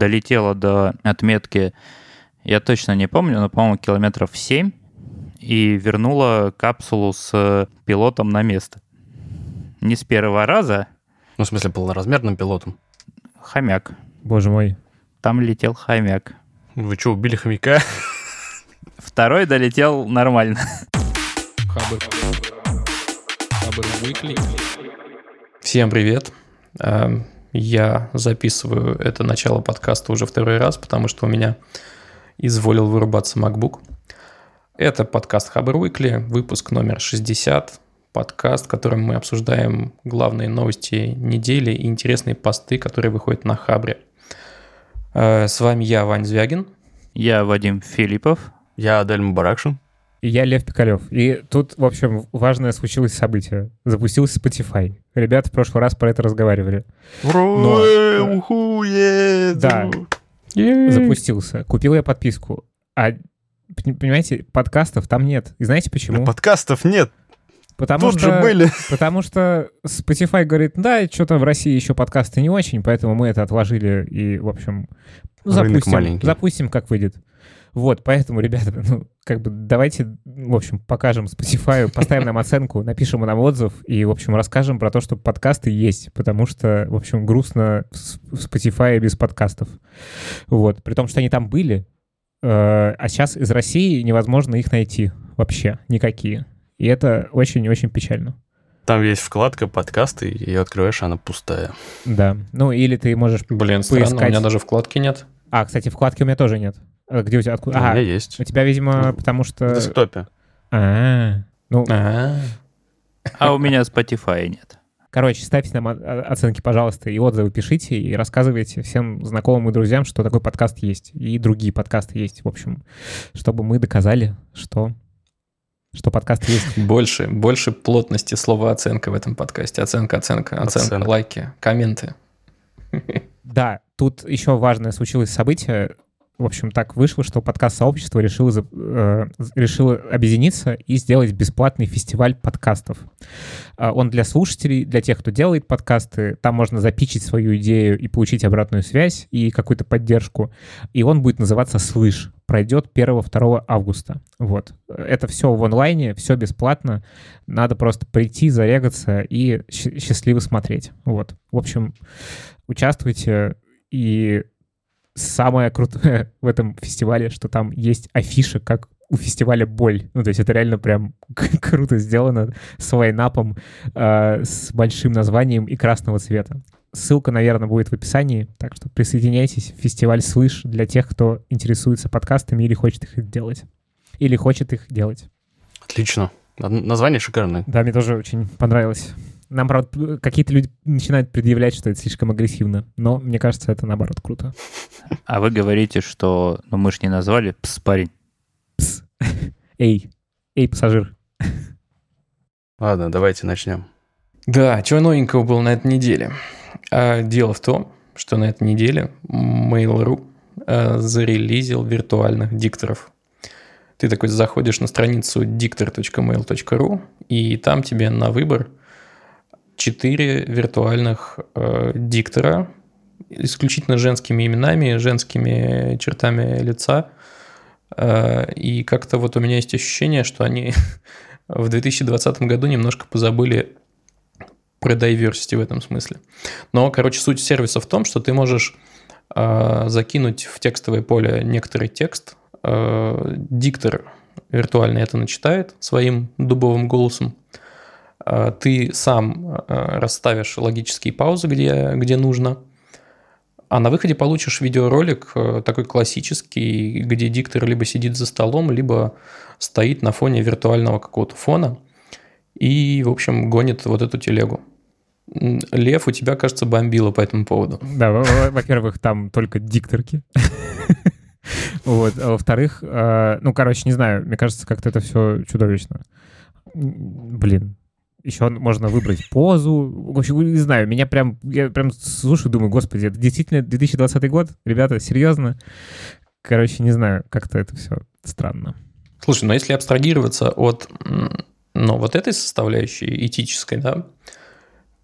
долетела до отметки, я точно не помню, но, по-моему, километров 7, и вернула капсулу с пилотом на место. Не с первого раза. Ну, в смысле, полноразмерным пилотом? Хомяк. Боже мой. Там летел хомяк. Вы что, убили хомяка? Второй долетел нормально. Всем привет. Я записываю это начало подкаста уже второй раз, потому что у меня изволил вырубаться MacBook. Это подкаст Хабр Weekly, выпуск номер 60, подкаст, в котором мы обсуждаем главные новости недели и интересные посты, которые выходят на Хабре. Э, С вами я, Вань Звягин. Я Вадим Филиппов. Я Адель Мубаракшин. И я Лев Пикалев. И тут, в общем, важное случилось событие. Запустился Spotify. Ребята в прошлый раз про это разговаривали. Но- Ура, уху, еду. Да. Запустился. Купил я подписку. А, пон- понимаете, подкастов там нет. И знаете почему? Подкастов нет, Потому тут что... же были. Потому что Spotify говорит, да, что-то в России еще подкасты не очень, поэтому мы это отложили и, в общем, Рынок запустим, маленький. запустим, как выйдет. Вот, поэтому, ребята, ну, как бы давайте, в общем, покажем Spotify, поставим нам оценку, напишем нам отзыв и, в общем, расскажем про то, что подкасты есть, потому что, в общем, грустно в Spotify без подкастов. Вот, при том, что они там были, э, а сейчас из России невозможно их найти вообще никакие. И это очень-очень печально. Там есть вкладка подкасты, и ее открываешь, она пустая. Да. Ну, или ты можешь... Блин, странно, у Поискать. меня даже вкладки нет. А, кстати, вкладки у меня тоже нет. А Где у тебя? Откуда? У меня Ага, есть. у тебя, видимо, В- потому В что... десктопе. А, ну, А, А у меня Spotify нет. короче, ставьте нам оценки, пожалуйста, и отзывы пишите, и рассказывайте всем знакомым и друзьям, что такой подкаст есть, и другие подкасты есть, в общем, чтобы мы доказали, что, что подкаст есть. Больше, больше плотности слова оценка в этом подкасте. Оценка, оценка, оценка, Оценка. лайки, комменты. Да, тут еще важное случилось событие. В общем, так вышло, что подкаст-сообщество решило, э, решило объединиться и сделать бесплатный фестиваль подкастов. А, Он для слушателей, для тех, кто делает подкасты. Там можно запичить свою идею и получить обратную связь и какую-то поддержку. И он будет называться «Слышь». Пройдет 1-2 августа. Вот. Это все в онлайне, все бесплатно. Надо просто прийти, зарегаться и счастливо смотреть. Вот. В общем, участвуйте. И самое крутое в этом фестивале, что там есть афиша, как у фестиваля «Боль». Ну, то есть это реально прям круто сделано с лайнапом, э, с большим названием и красного цвета. Ссылка, наверное, будет в описании, так что присоединяйтесь. Фестиваль «Слышь» для тех, кто интересуется подкастами или хочет их делать. Или хочет их делать. Отлично. Название шикарное. Да, мне тоже очень понравилось. Нам, правда, какие-то люди начинают предъявлять, что это слишком агрессивно, но мне кажется, это наоборот круто. А вы говорите, что... Ну, мы ж не назвали. Пс, парень. Пс. Эй, эй, пассажир. Ладно, давайте начнем. Да, чего новенького было на этой неделе? А, дело в том, что на этой неделе Mail.ru а, зарелизил виртуальных дикторов. Ты такой заходишь на страницу dictor.mail.ru, и там тебе на выбор 4 виртуальных э, диктора, исключительно женскими именами, женскими чертами лица. Э, и как-то вот у меня есть ощущение, что они в 2020 году немножко позабыли про diversity в этом смысле. Но, короче, суть сервиса в том, что ты можешь э, закинуть в текстовое поле некоторый текст, э, диктор виртуальный это начитает своим дубовым голосом, ты сам э, расставишь логические паузы, где, где нужно, а на выходе получишь видеоролик э, такой классический, где диктор либо сидит за столом, либо стоит на фоне виртуального какого-то фона и, в общем, гонит вот эту телегу. Лев, у тебя, кажется, бомбило по этому поводу. Да, во- во- во-первых, там только дикторки. Вот, а во-вторых, э, ну, короче, не знаю, мне кажется, как-то это все чудовищно. Блин, еще можно выбрать позу. В общем, не знаю, меня прям, я прям слушаю, думаю, господи, это действительно 2020 год? Ребята, серьезно? Короче, не знаю, как-то это все странно. Слушай, но если абстрагироваться от ну, вот этой составляющей этической, да,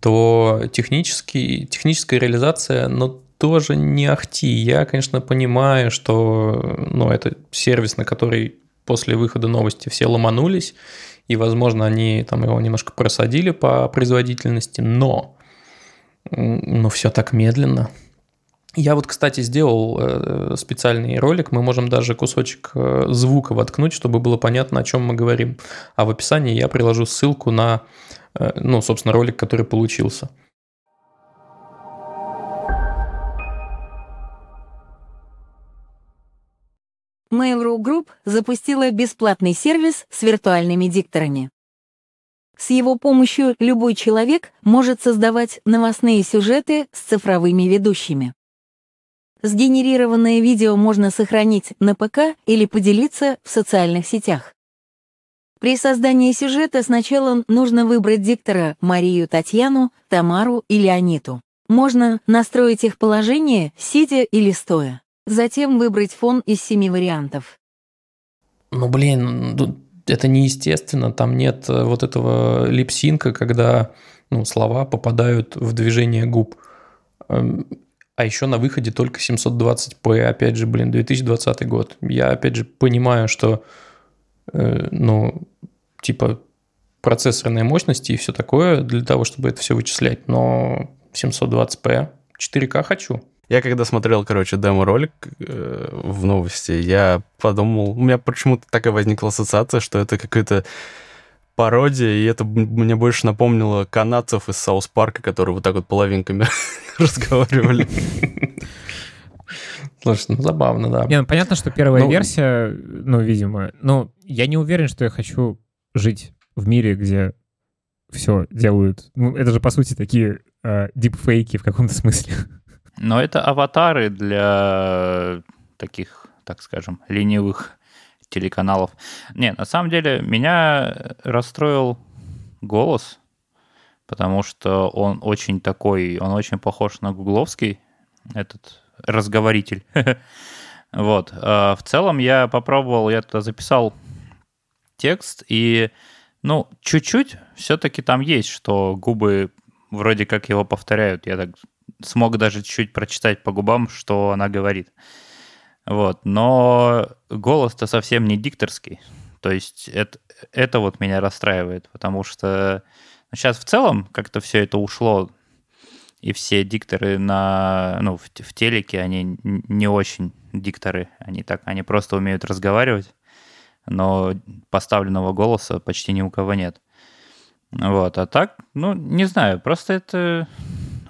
то технически, техническая реализация, ну, тоже не ахти. Я, конечно, понимаю, что ну, это сервис, на который после выхода новости все ломанулись, и, возможно, они там его немножко просадили по производительности, но, но все так медленно. Я вот, кстати, сделал э, специальный ролик, мы можем даже кусочек э, звука воткнуть, чтобы было понятно, о чем мы говорим. А в описании я приложу ссылку на, э, ну, собственно, ролик, который получился. Mail.ru Group запустила бесплатный сервис с виртуальными дикторами. С его помощью любой человек может создавать новостные сюжеты с цифровыми ведущими. Сгенерированное видео можно сохранить на ПК или поделиться в социальных сетях. При создании сюжета сначала нужно выбрать диктора Марию, Татьяну, Тамару или Аниту. Можно настроить их положение, сидя или стоя. Затем выбрать фон из семи вариантов. Ну, блин, ну, это неестественно. Там нет э, вот этого липсинка, когда ну, слова попадают в движение губ. Эм, а еще на выходе только 720p, опять же, блин, 2020 год. Я, опять же, понимаю, что, э, ну, типа, процессорные мощности и все такое для того, чтобы это все вычислять, но 720p, 4К хочу. Я когда смотрел, короче, демо-ролик э, в новости, я подумал, у меня почему-то такая возникла ассоциация, что это какая-то пародия, и это мне больше напомнило канадцев из Саус Парка, которые вот так вот половинками разговаривали. Слушай, ну забавно, да. Не, ну понятно, что первая ну, версия, ну, видимо, но я не уверен, что я хочу жить в мире, где все делают. Ну, это же, по сути, такие э, дипфейки в каком-то смысле. Но это аватары для таких, так скажем, ленивых телеканалов. Не, на самом деле меня расстроил голос, потому что он очень такой, он очень похож на гугловский, этот разговоритель. Вот. А в целом я попробовал, я туда записал текст, и, ну, чуть-чуть все-таки там есть, что губы вроде как его повторяют. Я так смог даже чуть-чуть прочитать по губам, что она говорит. Вот, но голос-то совсем не дикторский. То есть это, это вот меня расстраивает, потому что сейчас в целом как-то все это ушло, и все дикторы на, ну, в, в телеке, они не очень дикторы, они так, они просто умеют разговаривать, но поставленного голоса почти ни у кого нет. Вот, а так, ну, не знаю, просто это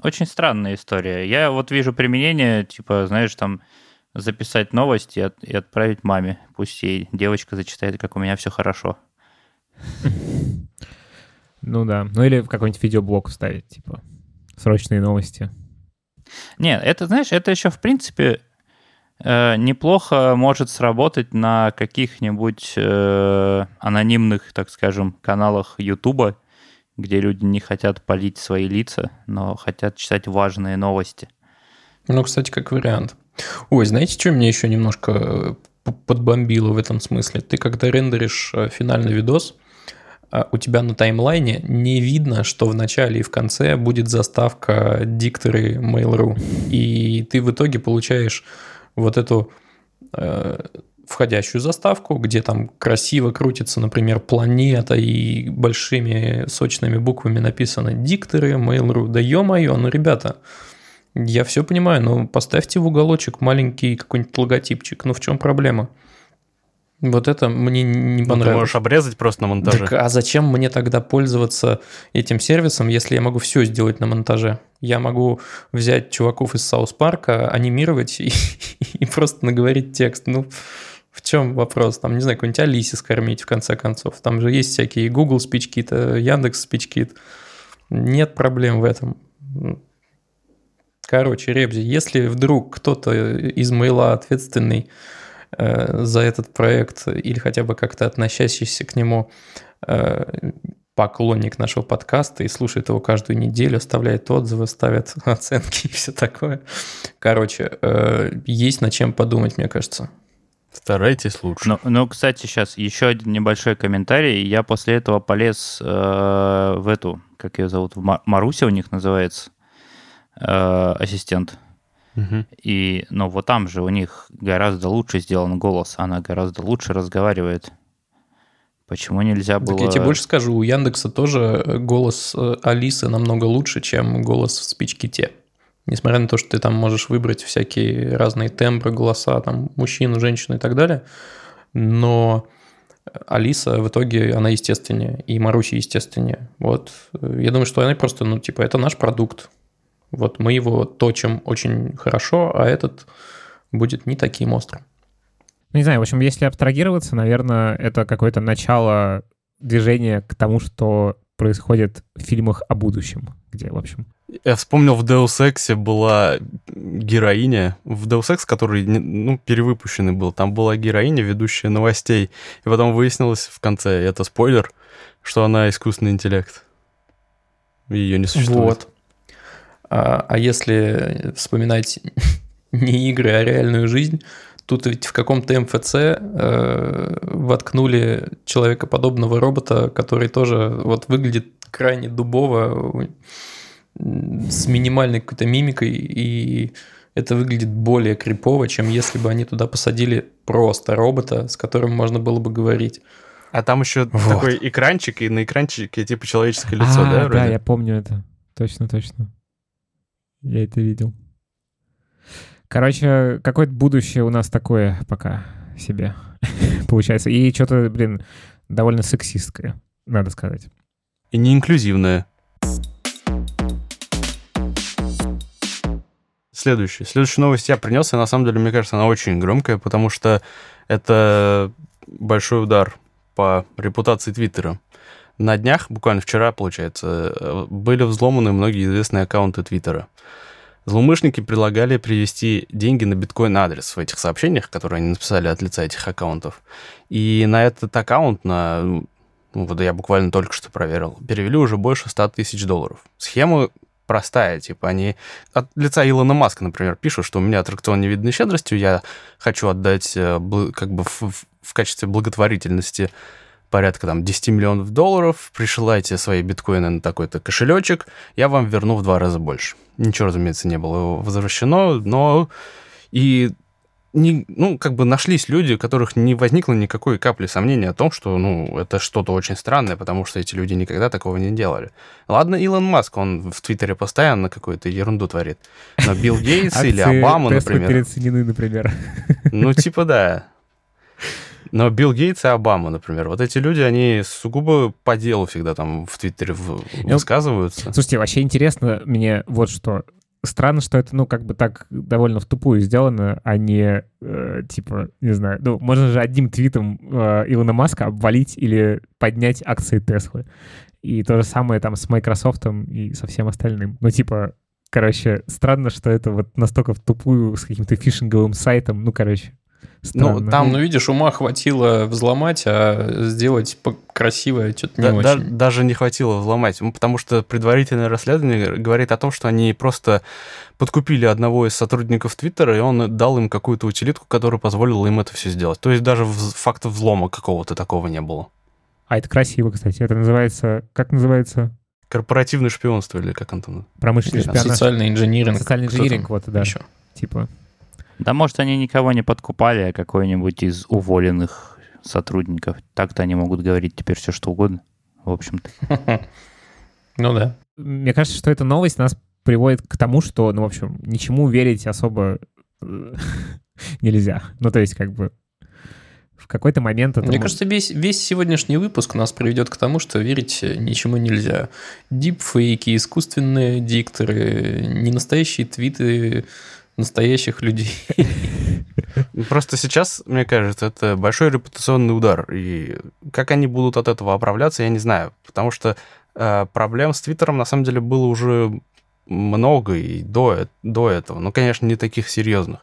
очень странная история. Я вот вижу применение, типа, знаешь, там записать новость и, от, и отправить маме. Пусть ей девочка зачитает, как у меня все хорошо. Ну да. Ну или в какой-нибудь видеоблог вставить, типа, срочные новости. Нет, это, знаешь, это еще, в принципе, э, неплохо может сработать на каких-нибудь э, анонимных, так скажем, каналах Ютуба, где люди не хотят полить свои лица, но хотят читать важные новости. Ну, кстати, как вариант. Ой, знаете, что меня еще немножко э, подбомбило в этом смысле? Ты когда рендеришь э, финальный видос, э, у тебя на таймлайне не видно, что в начале и в конце будет заставка дикторы Mail.ru. И ты в итоге получаешь вот эту входящую заставку, где там красиво крутится, например, планета и большими сочными буквами написано дикторы Mail.ru. Да ё-моё, ну, ребята, я все понимаю, но поставьте в уголочек маленький какой-нибудь логотипчик. Ну в чем проблема? Вот это мне не понравилось. Ну, ты можешь обрезать просто на монтаже. Так, а зачем мне тогда пользоваться этим сервисом, если я могу все сделать на монтаже? Я могу взять чуваков из Саус Парка, анимировать и, и просто наговорить текст. Ну, в чем вопрос? Там, не знаю, какой-нибудь Алисе скормить, в конце концов. Там же есть всякие Google SpeechKit, Яндекс SpeechKit. Нет проблем в этом. Короче, Ребзи, если вдруг кто-то из мейла ответственный э, за этот проект или хотя бы как-то относящийся к нему э, поклонник нашего подкаста и слушает его каждую неделю, оставляет отзывы, ставит оценки и все такое. Короче, э, есть над чем подумать, мне кажется. Старайтесь лучше. Ну, ну, кстати, сейчас еще один небольшой комментарий. Я после этого полез э, в эту, как ее зовут, в Маруся у них называется, э, ассистент. Мгм. И, ну, вот там же у них гораздо лучше сделан голос, она гораздо лучше разговаривает. Почему нельзя было... Так я тебе больше скажу, у Яндекса тоже э, голос э, Алисы намного лучше, чем голос в спичките. Несмотря на то, что ты там можешь выбрать всякие разные тембры, голоса, там, мужчину, женщину и так далее, но Алиса в итоге, она естественнее, и Маруся естественнее. Вот. Я думаю, что она просто, ну, типа, это наш продукт. Вот мы его точим очень хорошо, а этот будет не таким острым. Не знаю, в общем, если абстрагироваться, наверное, это какое-то начало движения к тому, что происходит в фильмах о будущем, где, в общем... Я вспомнил, в Deus Ex была героиня. В Deus Ex, который ну, перевыпущенный был, там была героиня, ведущая новостей. И потом выяснилось в конце, это спойлер, что она искусственный интеллект. Ее не существует. Вот. А, а если вспоминать не игры, а реальную жизнь, тут ведь в каком-то МФЦ э, воткнули человекоподобного робота, который тоже вот выглядит крайне дубово, с минимальной какой-то мимикой, и это выглядит более крипово, чем если бы они туда посадили просто робота, с которым можно было бы говорить. А там еще Вот. такой экранчик, и на экранчике типа человеческое лицо, А, да, да, вроде? я помню это. Точно, точно. Я это видел. Короче, какое-то будущее у нас такое пока себе получается. И что-то, блин, довольно сексистское, надо сказать. И не инклюзивное. Следующая. Следующую новость я принес, и на самом деле, мне кажется, она очень громкая, потому что это большой удар по репутации Твиттера. На днях, буквально вчера, получается, были взломаны многие известные аккаунты Твиттера. Злоумышленники предлагали привести деньги на биткоин-адрес в этих сообщениях, которые они написали от лица этих аккаунтов. И на этот аккаунт, на, ну, вот я буквально только что проверил, перевели уже больше 100 тысяч долларов. Схема простая, типа они от лица Илона Маска, например, пишут, что у меня аттракцион невиданной щедростью, я хочу отдать э, как бы в, в- качестве благотворительности порядка там 10 миллионов долларов, присылайте свои биткоины на такой-то кошелечек, я вам верну в два раза больше. Ничего, разумеется, не было возвращено, но и не, ну, как бы нашлись люди, у которых не возникло никакой капли сомнения о том, что, ну, это что-то очень странное, потому что эти люди никогда такого не делали. Ладно, Илон Маск, он в Твиттере постоянно какую-то ерунду творит. Но Билл Гейтс или Обама, например. переоценены, например. Ну, типа, да. Но Билл Гейтс и Обама, например, вот эти люди, они сугубо по делу всегда там в Твиттере высказываются. Слушайте, вообще интересно мне вот что. Странно, что это, ну, как бы так довольно в тупую сделано, а не, э, типа, не знаю, ну, можно же одним твитом э, Илона Маска обвалить или поднять акции Теслы. И то же самое там с Microsoft и со всем остальным. Ну, типа, короче, странно, что это вот настолько в тупую с каким-то фишинговым сайтом. Ну, короче, странно. там- ну, видишь, ума хватило взломать, а сделать красивое что-то не Да- да- очень. даже не хватило взломать, ну, потому что предварительное расследование говорит о том, что они просто подкупили одного из сотрудников Твиттера, и он дал им какую-то утилитку, которая позволила им это все сделать. То есть даже факта взлома какого-то такого не было. А это красиво, кстати. Это называется... Как называется? Корпоративное шпионство или как Антон? Промышленный Да, шпионаж. Социальный инжиниринг. Социальный инжиниринг, вот, да. еще? Типа. Да, может, они никого не подкупали, а какой-нибудь из уволенных сотрудников. Так-то они могут говорить теперь все, что угодно. В общем-то. Ну да. Мне кажется, что эта новость нас приводит к тому, что, ну, в общем, ничему верить особо э, нельзя. Ну, то есть, как бы, в какой-то момент это... Мне мо- кажется, весь, весь сегодняшний выпуск нас приведет к тому, что верить ничему нельзя. Дипфейки, искусственные дикторы, ненастоящие твиты настоящих людей. Ну, Просто сейчас, мне кажется, это большой репутационный удар. И как они будут от этого оправляться, я не знаю. Потому что э, проблем с Твиттером, на самом деле, было уже много и до, э- до этого. Ну, конечно, не таких серьезных.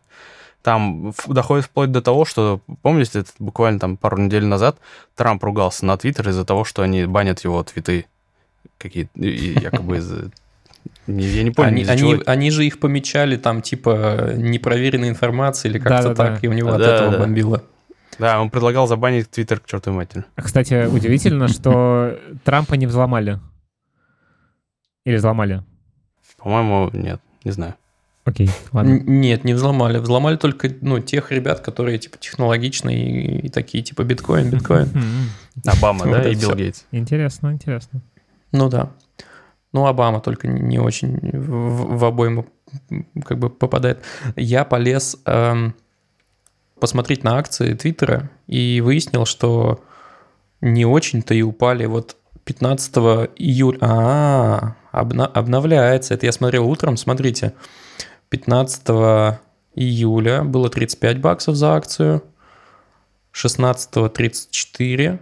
Там доходит вплоть до того, что, помните, это буквально там пару недель назад Трамп ругался на Твиттер из-за того, что они банят его твиты какие-то, и якобы из Я не помню, Они, они, они же их помечали там типа непроверенной информации или как-то Да-да-да. так, и у него от Да, этого да. бомбило. Да, он предлагал забанить Твиттер к чертовой матери. Кстати, удивительно, что Трампа не взломали. Или взломали. По-моему, нет, не знаю. Окей, ладно. Нет, не взломали. Взломали только ну, тех ребят, которые типа технологичные и, и такие типа биткоин, биткоин. Обама, да, и Билл. Гейтс. Интересно, интересно. Ну да. Ну, Обама только не- очень в, в обойму как бы попадает. Я полез эм, посмотреть на акции Твиттера и выяснил, что не очень-то и упали вот 15 июля. А, обна- обновляется. Это я смотрел утром, смотрите. 15 июля было 35 баксов за акцию, 16 34,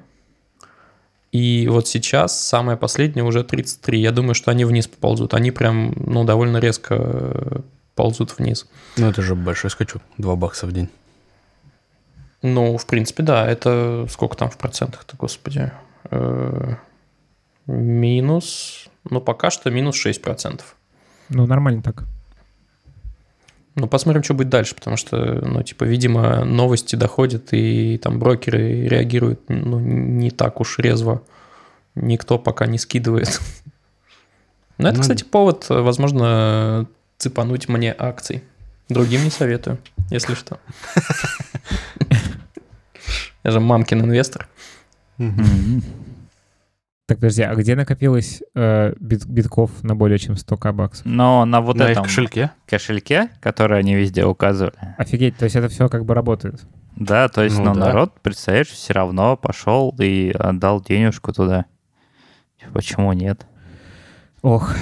и вот сейчас самое последнее уже 33. Я думаю, что они вниз поползут. Они прям, ну, довольно резко э, ползут вниз. Ну, это же большой скачок. 2 бакса в день. Ну, в принципе, да. Это сколько там в процентах-то, господи? Э, Минус... Ну, пока что минус 6%. Ну, нормально так. Ну, посмотрим, что будет дальше, потому что, ну, типа, видимо, новости доходят, и там брокеры реагируют, ну, не так уж резво. Никто пока не скидывает. Ну, это, Ну, кстати, повод, возможно, цепануть мне акций. Другим не советую, если что. Я же мамкин инвестор. Так, подожди, а где накопилось э, бит- битков на более чем 100к баксов? Но на вот На этом кошельке. кошельке, который они везде указывали, Офигеть, то есть это все как бы работает. да, то есть, Ну ну, да. народ, представляешь, все равно пошел и отдал денежку туда. Почему нет? Ох,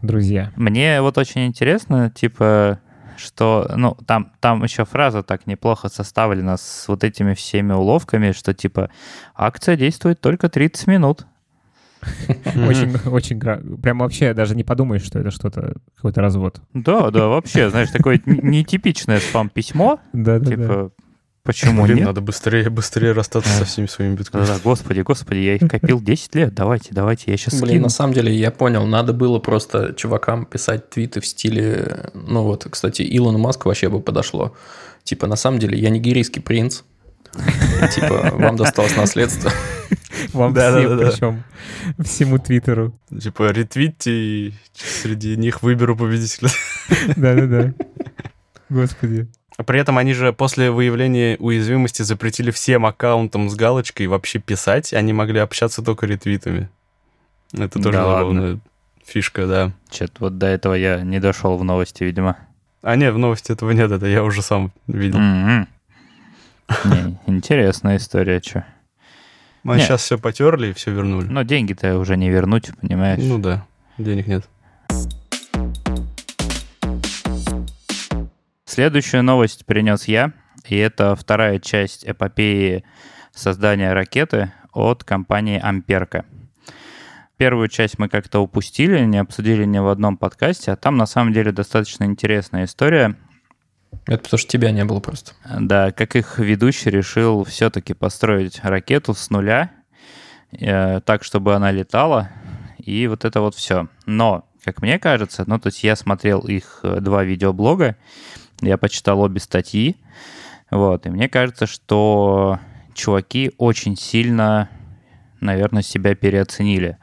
друзья. Мне вот очень интересно, типа, что, ну, там, там еще фраза так неплохо составлена с вот этими всеми уловками, что, типа, акция действует только 30 минут. Очень, очень, прям вообще даже не подумаешь, что это что-то, какой-то развод. Да, да, вообще, знаешь, такое нетипичное спам-письмо, Да-да-да. типа, почему Блин, нет? надо быстрее, быстрее расстаться со всеми своими биткоинами. Да-да, господи, господи, я их копил 10 лет, давайте, давайте, я сейчас Блин, скину. на самом деле, я понял, надо было просто чувакам писать твиты в стиле... Ну вот, кстати, Илону Маску вообще бы подошло. Типа, на самом деле, я нигерийский принц. Типа, вам досталось наследство. Вам Да, да, всем, да, да. причем всему Твиттеру. Типа ретвитьте, и среди них выберу победителя. Да-да-да. Господи. При этом они же после выявления уязвимости запретили всем аккаунтам с галочкой вообще писать, они могли общаться только ретвитами. Это тоже Да ладно. забавная фишка, да. Что-то вот до этого я не дошел в новости, видимо. А нет, в новости этого нет, это я уже сам видел. М-м. Не, интересная история, что. Мы Нет. сейчас все потерли и все вернули. Но деньги-то уже не вернуть, понимаешь? Ну да, денег нет. Следующую новость принес я, и это вторая часть эпопеи создания ракеты от компании Амперка. Первую часть мы как-то упустили, не обсудили ни в одном подкасте, а там на самом деле достаточно интересная история. Это потому что тебя не было просто. Да, как их ведущий решил все-таки построить ракету с нуля, э, так, чтобы она летала, и вот это вот все. Но, как мне кажется, ну, то есть я смотрел их э, два видеоблога, я почитал обе статьи, вот, и мне кажется, что чуваки очень сильно, наверное, себя переоценили,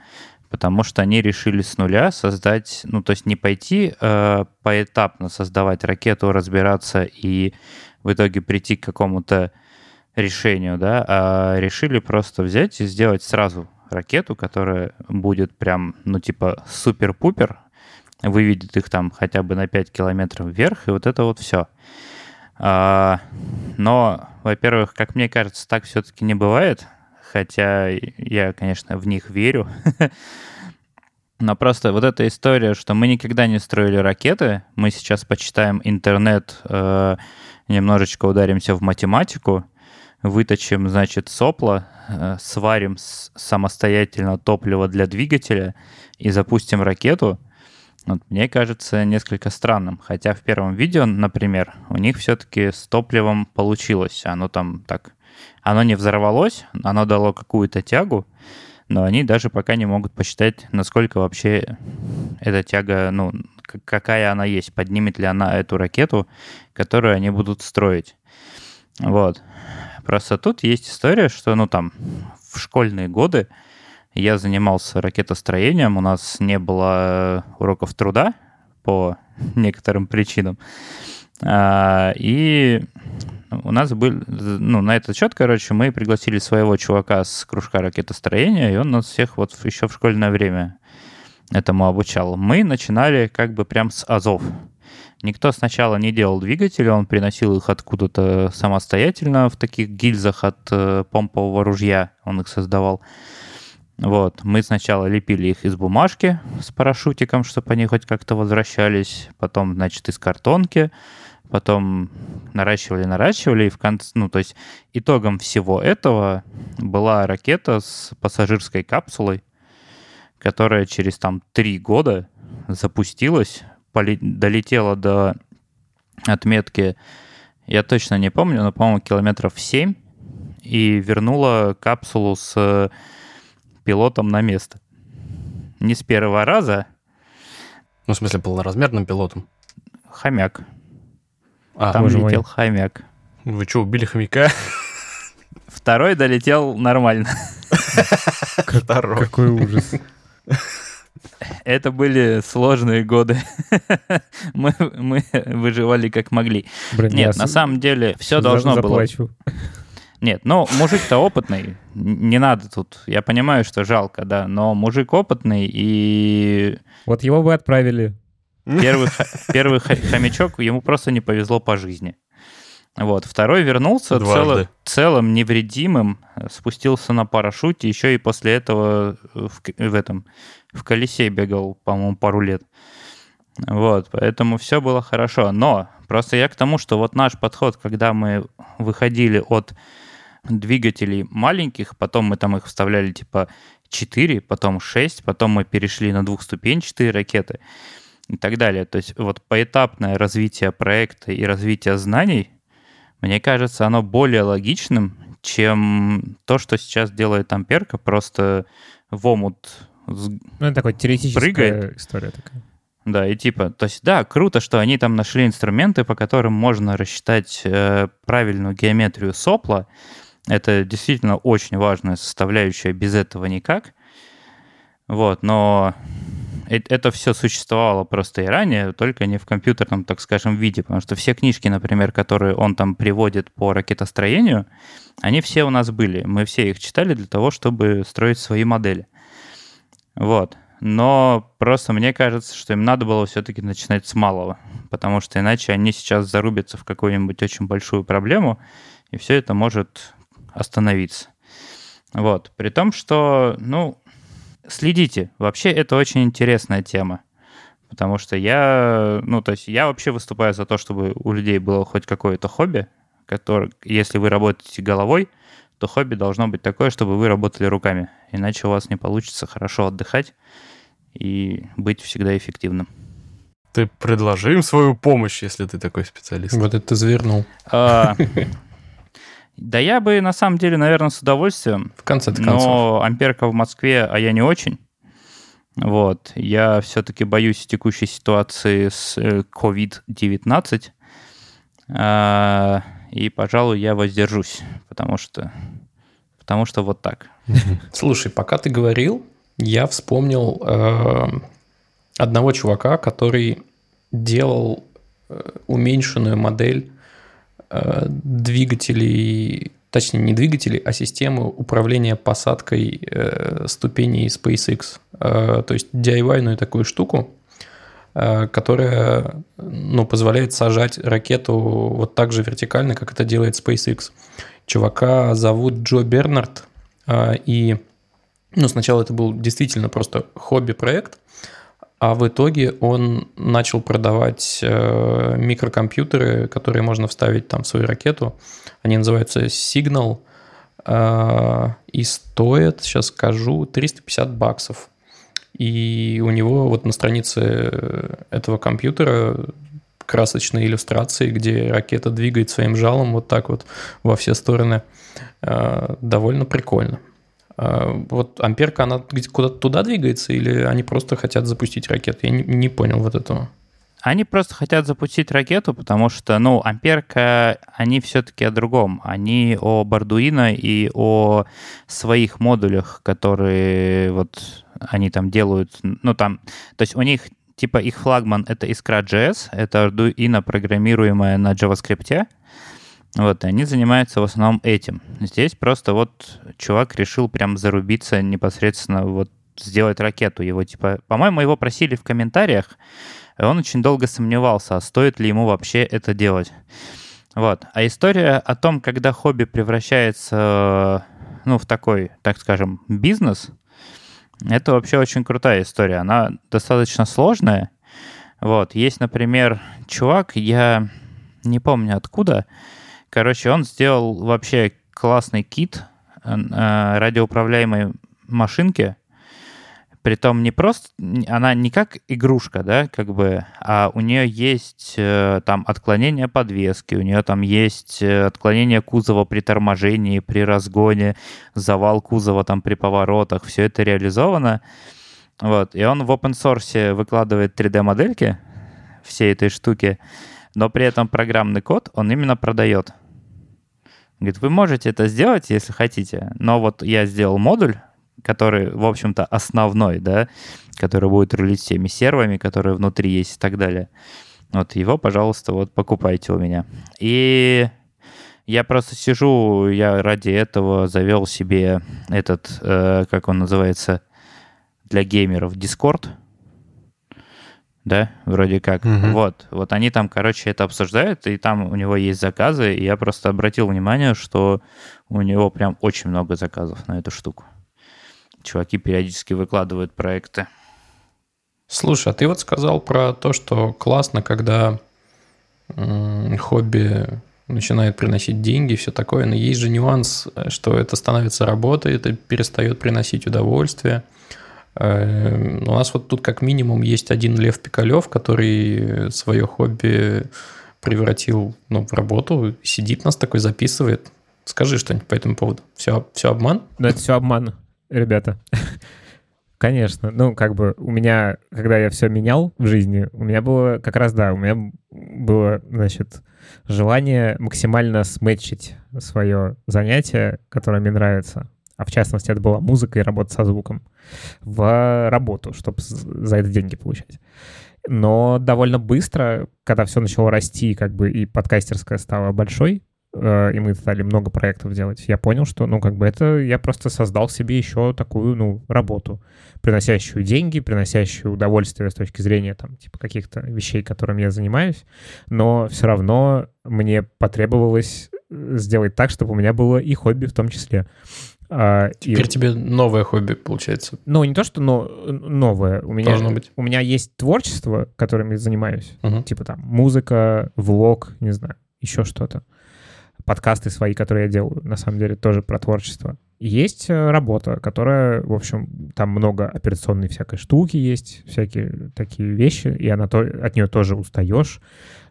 потому что они решили с нуля создать, ну, то есть не пойти э, поэтапно создавать ракету, разбираться и в итоге прийти к какому-то решению, да, а решили просто взять и сделать сразу ракету, которая будет прям, ну, типа, супер-пупер, выведет их там хотя бы на 5 километров вверх, и вот это вот все. но, во-первых, как мне кажется, так все-таки не бывает, хотя я, конечно, в них верю. Но просто вот эта история, что мы никогда не строили ракеты, мы сейчас почитаем интернет, э, немножечко ударимся в математику, выточим, значит, сопло, э, сварим самостоятельно топливо для двигателя и запустим ракету, вот, мне кажется несколько странным. Хотя в первом видео, например, у них все-таки с топливом получилось. Оно там так... Оно не взорвалось, оно дало какую-то тягу, но они даже пока не могут посчитать, насколько вообще эта тяга, ну, какая она есть, поднимет ли она эту ракету, которую они будут строить. Вот. Просто тут есть история, что, ну, там, в школьные годы я занимался ракетостроением, у нас не было уроков труда, по некоторым причинам. А, и у нас был, ну, на этот счет, короче, мы пригласили своего чувака с кружка ракетостроения, и он нас всех вот еще в школьное время этому обучал. Мы начинали как бы прям с азов. Никто сначала не делал двигатели, он приносил их откуда-то самостоятельно в таких гильзах от э, помпового ружья, он их создавал. Вот, мы сначала лепили их из бумажки с парашютиком, чтобы они хоть как-то возвращались, потом, значит, из картонки, потом наращивали, наращивали, и в конце, ну, то есть итогом всего этого была ракета с пассажирской капсулой, которая через там три года запустилась, долетела до отметки, я точно не помню, но, по-моему, километров 7, и вернула капсулу с пилотом на место. Не с первого раза. Ну, в смысле, полноразмерным пилотом. Хомяк. А, Там боже летел мой. хомяк. вы что, убили хомяка? Второй долетел нормально. Второй. Какой ужас. Это были сложные годы. мы, мы выживали как могли. Блин, Нет, на с- самом деле все должно было. заплачу. Нет, ну мужик-то опытный. Не надо тут. Я понимаю, что жалко, да, но мужик опытный и Вот его бы отправили. Первый, первый хомячок, ему просто не повезло по жизни. Вот. Второй вернулся цело- целым, невредимым, спустился на парашюте, еще и после этого э, в, в этом в колесе бегал, по-моему, пару лет. Вот, поэтому все было хорошо. Но просто я к тому, что вот наш подход, когда мы выходили от двигателей маленьких, потом мы там их вставляли типа 4, потом 6, потом мы перешли на двухступенчатые ракеты и так далее. То есть вот поэтапное развитие проекта и развитие знаний, мне кажется, оно более логичным, чем то, что сейчас делает Амперка, просто в омут Ну, это такой теоретическая Прыгает. история такая. да, и типа, то есть, да, круто, что они там нашли инструменты, по которым можно рассчитать э, правильную геометрию сопла. Это действительно очень важная составляющая, без этого никак. Вот, но это все существовало просто и ранее, только не в компьютерном, так скажем, виде, потому что все книжки, например, которые он там приводит по ракетостроению, они все у нас были. Мы все их читали для того, чтобы строить свои модели. Вот. Но просто мне кажется, что им надо было все-таки начинать с малого, потому что иначе они сейчас зарубятся в какую-нибудь очень большую проблему, и все это может остановиться. Вот. При том, что, ну, следите. Вообще, это очень интересная тема. Потому что я, ну, то есть я вообще выступаю за то, чтобы у людей было хоть какое-то хобби, которое, если вы работаете головой, то хобби должно быть такое, чтобы вы работали руками. Иначе у вас не получится хорошо отдыхать и быть всегда эффективным. Ты предложи им свою помощь, если ты такой специалист. Вот это ты завернул. А, Да я бы, на самом деле, наверное, с удовольствием. В конце концов. Но амперка в Москве, а я не очень. Вот. Я все-таки боюсь текущей ситуации с э, COVID-19. А, И, пожалуй, я воздержусь, потому что, потому что вот так. Слушай, пока ты говорил, я вспомнил э, одного чувака, который делал э, уменьшенную модель э, двигателей, точнее не двигателей, а системы управления посадкой э, ступеней SpaceX. Э, то есть DIY-ную такую штуку, э, которая ну, позволяет сажать ракету вот так же вертикально, как это делает SpaceX. Чувака зовут Джо Бернард, и ну, сначала это был действительно просто хобби-проект, а в итоге он начал продавать э, микрокомпьютеры, которые можно вставить там в свою ракету. Они называются Signal э, и стоят, сейчас скажу, 350 баксов. И у него вот на странице этого компьютера красочные иллюстрации, где ракета двигает своим жалом вот так вот во все стороны. Э, Довольно прикольно. Э, Вот Амперка, она куда-то туда двигается или они просто хотят запустить ракету? Я не, не понял вот этого. Они просто хотят запустить ракету, потому что, ну, Амперка, они все-таки о другом. Они о Бардуино и о своих модулях, которые вот они там делают. Ну, там, то есть у них типа их флагман — это Iskra.js, это Arduino, программируемая на JavaScript. Вот, и они занимаются в основном этим. Здесь просто вот чувак решил прям зарубиться непосредственно вот сделать ракету. Его типа, по-моему, его просили в комментариях, и он очень долго сомневался, а стоит ли ему вообще это делать. Вот. А история о том, когда хобби превращается ну, в такой, так скажем, бизнес, это вообще очень крутая история. Она достаточно сложная. Вот. Есть, например, чувак, я не помню откуда. Короче, он сделал вообще классный кит э, радиоуправляемой машинки, Притом не просто, она не как игрушка, да, как бы, а у нее есть э, там отклонение подвески, у нее там есть э, отклонение кузова при торможении, при разгоне, завал кузова там при поворотах, все это реализовано. Вот, и он в open source выкладывает 3D-модельки всей этой штуки, но при этом программный код он именно продает. Говорит, вы можете это сделать, если хотите, но вот я сделал модуль, который, в общем-то, основной, да, который будет рулить всеми сервами, которые внутри есть и так далее. Вот его, пожалуйста, вот покупайте у меня. И я просто сижу, я ради этого завел себе этот, э, как он называется, для геймеров, Discord. Да, вроде как. Угу. Вот, вот они там, короче, это обсуждают, и там у него есть заказы, и я просто обратил внимание, что у него прям очень много заказов на эту штуку чуваки периодически выкладывают проекты. Слушай, а ты вот сказал про то, что классно, когда хобби начинает приносить деньги, все такое, но есть же нюанс, что это становится работой, это перестает приносить удовольствие. Э, у нас вот тут как минимум есть один Лев Пикалев, который свое хобби превратил ну, в работу, сидит нас такой, записывает. Скажи что-нибудь по этому поводу. Все, все обман? Ну, это все обман ребята. Конечно. Ну, как бы у меня, когда я все менял в жизни, у меня было как раз, да, у меня было, значит, желание максимально сметчить свое занятие, которое мне нравится, а в частности это была музыка и работа со звуком, в работу, чтобы за это деньги получать. Но довольно быстро, когда все начало расти, как бы и подкастерская стала большой, Э, и мы стали много проектов делать, я понял, что, ну, как бы это я просто создал себе еще такую, ну, работу, приносящую деньги, приносящую удовольствие с точки зрения, там, типа, каких-то вещей, которыми я занимаюсь, но все равно мне потребовалось э, сделать так, чтобы у меня было и хобби в том числе. А, Теперь и... тебе новое хобби получается. Ну, не то, что но, новое. У меня, Должно быть. У меня есть творчество, которым я занимаюсь. Угу. Типа там музыка, влог, не знаю, еще что-то подкасты свои, которые я делаю, на самом деле тоже про творчество. Есть э, работа, которая, в общем, там много операционной всякой штуки есть, всякие такие вещи, и она то, от нее тоже устаешь.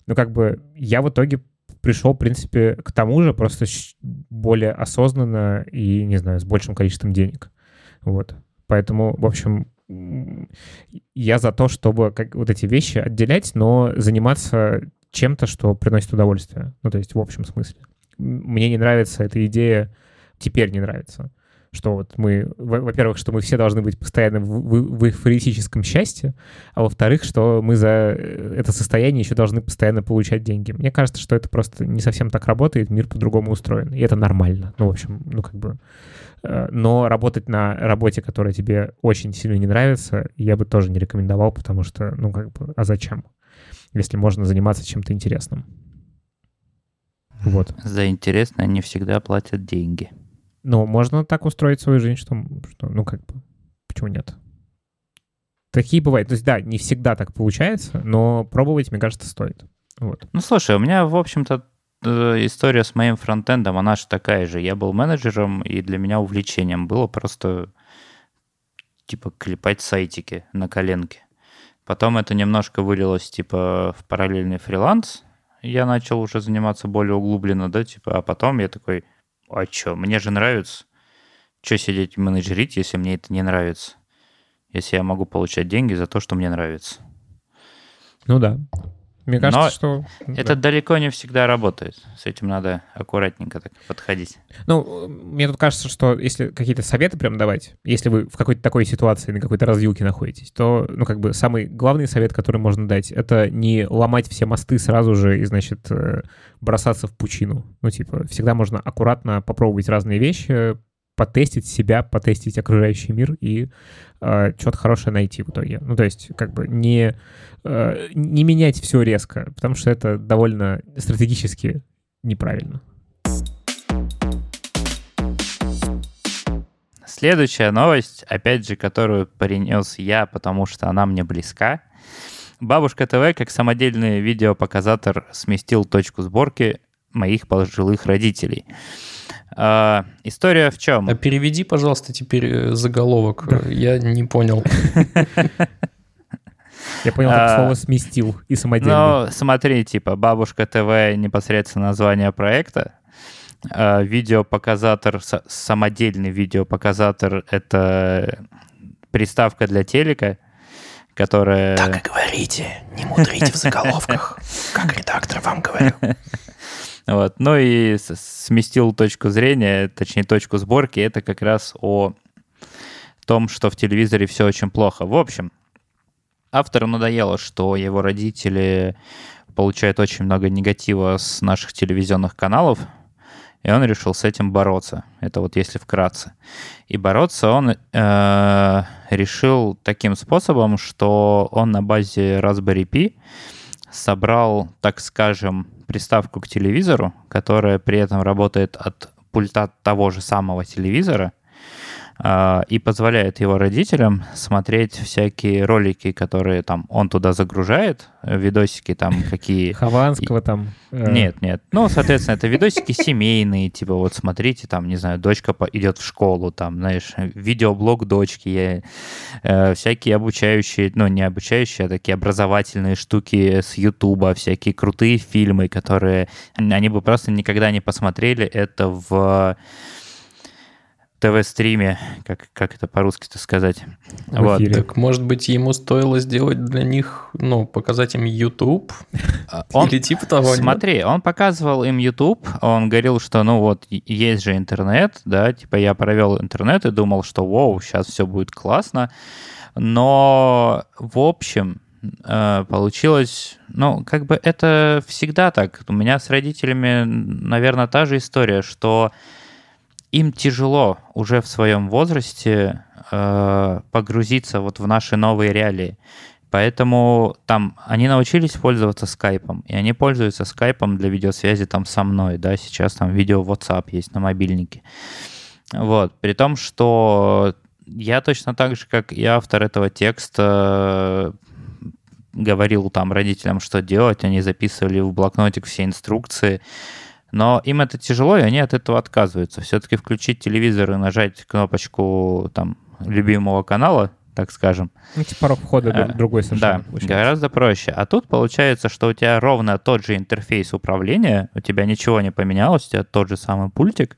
Но как бы я в итоге пришел, в принципе, к тому же, просто более осознанно и, не знаю, с большим количеством денег. Вот. Поэтому, в общем, я за то, чтобы как, вот эти вещи отделять, но заниматься чем-то, что приносит удовольствие. Ну, то есть в общем смысле мне не нравится эта идея, теперь не нравится, что вот мы, во-первых, что мы все должны быть постоянно в, в, в счастье, а во-вторых, что мы за э, это состояние еще должны постоянно получать деньги. Мне кажется, что это просто не совсем так работает, мир по-другому устроен, и это нормально. Ну, в общем, ну как бы... Э, но работать на работе, которая тебе очень сильно не нравится, я бы тоже не рекомендовал, потому что, ну как бы, а зачем? Если можно заниматься чем-то интересным. Вот. За интересное не всегда платят деньги. Ну, можно так устроить свою жизнь, что, что ну, как бы, почему нет? Такие бывают. То есть, да, не всегда так получается, но пробовать, мне кажется, стоит. Вот. Ну, слушай, у меня, в общем-то, э, история с моим фронтендом, она же такая же. Я был менеджером, и для меня увлечением было просто, типа, клепать сайтики на коленке. Потом это немножко вылилось, типа, в параллельный фриланс, я начал уже заниматься более углубленно, да, типа, а потом я такой, а что, мне же нравится. Что сидеть менеджерить, если мне это не нравится? Если я могу получать деньги за то, что мне нравится. Ну да. Мне кажется, Но что... Это да. далеко не всегда работает. С этим надо аккуратненько так подходить. Ну, мне тут кажется, что если какие-то советы прям давать, если вы в какой-то такой ситуации, на какой-то развилке находитесь, то, ну, как бы самый главный совет, который можно дать, это не ломать все мосты сразу же и, значит, э, бросаться в пучину. Ну, типа, всегда можно аккуратно попробовать разные вещи, потестить себя, потестить окружающий мир и э, что-то хорошее найти в итоге. Ну, то есть, как бы не, э, не менять все резко, потому что это довольно стратегически неправильно. Следующая новость, опять же, которую принес я, потому что она мне близка. Бабушка ТВ как самодельный видеопоказатор сместил точку сборки моих пожилых родителей. А, история в чем? А переведи, пожалуйста, теперь э, заголовок. Да. Я не понял. Я понял, как А, слово сместил и самодельный. Ну, смотри, типа, Бабушка ТВ непосредственно название проекта. А, Видеопоказатор, самодельный видеопоказатор — это приставка для телека, которая... говорите, не мудрите в заголовках, как редактор вам говорю. Вот. Ну и сместил точку зрения, точнее, точку сборки, это как раз о том, что в телевизоре все очень плохо. В общем, автору надоело, что его родители получают очень много негатива с наших телевизионных каналов, и он решил с этим бороться. Это вот если вкратце. И бороться он э, решил таким способом, что он на базе Raspberry Pi собрал, так скажем, приставку к телевизору, которая при этом работает от пульта того же самого телевизора, и позволяет его родителям смотреть всякие ролики, которые там он туда загружает, э, видосики там какие... Хованского там. э, Нет, нет. Ну, соответственно, это видосики семейные, типа вот смотрите, там, не знаю, дочка идет в школу, там, знаешь, видеоблог дочки, э, всякие обучающие, ну, не обучающие, а такие образовательные штуки с Ютуба, всякие крутые фильмы, которые они бы просто никогда не посмотрели это в ТВ-стриме, как, как это по-русски-то сказать. В Вот. эфире. Так, может быть, ему стоило сделать для них, ну, показать им YouTube? А Он, Или типа того, нет? Смотри, он показывал им YouTube, он говорил, что ну вот есть же интернет, да, типа я провел интернет и думал, что вау, сейчас все будет классно, но в общем э, получилось, ну как бы это всегда так. У меня с родителями, наверное, та же история, что им тяжело уже в своем возрасте э, погрузиться вот в наши новые реалии. Поэтому там они научились пользоваться скайпом, и они пользуются скайпом для видеосвязи там со мной, да, сейчас там видео WhatsApp есть на мобильнике. Вот, при том, что я точно так же, как и автор этого текста, говорил там родителям, что делать, они записывали в блокнотик все инструкции, но им это тяжело, и они от этого отказываются. Все-таки включить телевизор и нажать кнопочку там любимого канала, так скажем, Ну, типа порог входа Э, друг- другой совершенно. да, получается. гораздо проще. А тут получается, что у тебя ровно тот же интерфейс управления, у тебя ничего не поменялось, у тебя тот же самый пультик,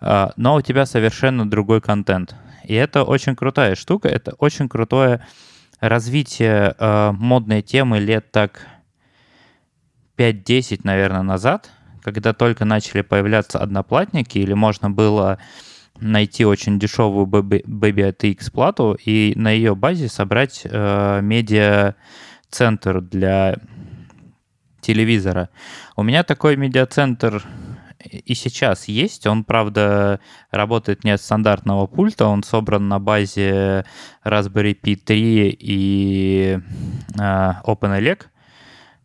а, но у тебя совершенно другой контент. И это очень крутая штука, это очень крутое развитие э, модной темы лет так 5-10, наверное, назад, когда только начали появляться одноплатники, или можно было найти очень дешевую Baby, ATX плату и на ее базе собрать э, медиа-центр для телевизора. У меня такой медиацентр и сейчас есть. Он, правда, работает не от стандартного пульта. Он собран на базе Raspberry Pi 3 и э, OpenELEC.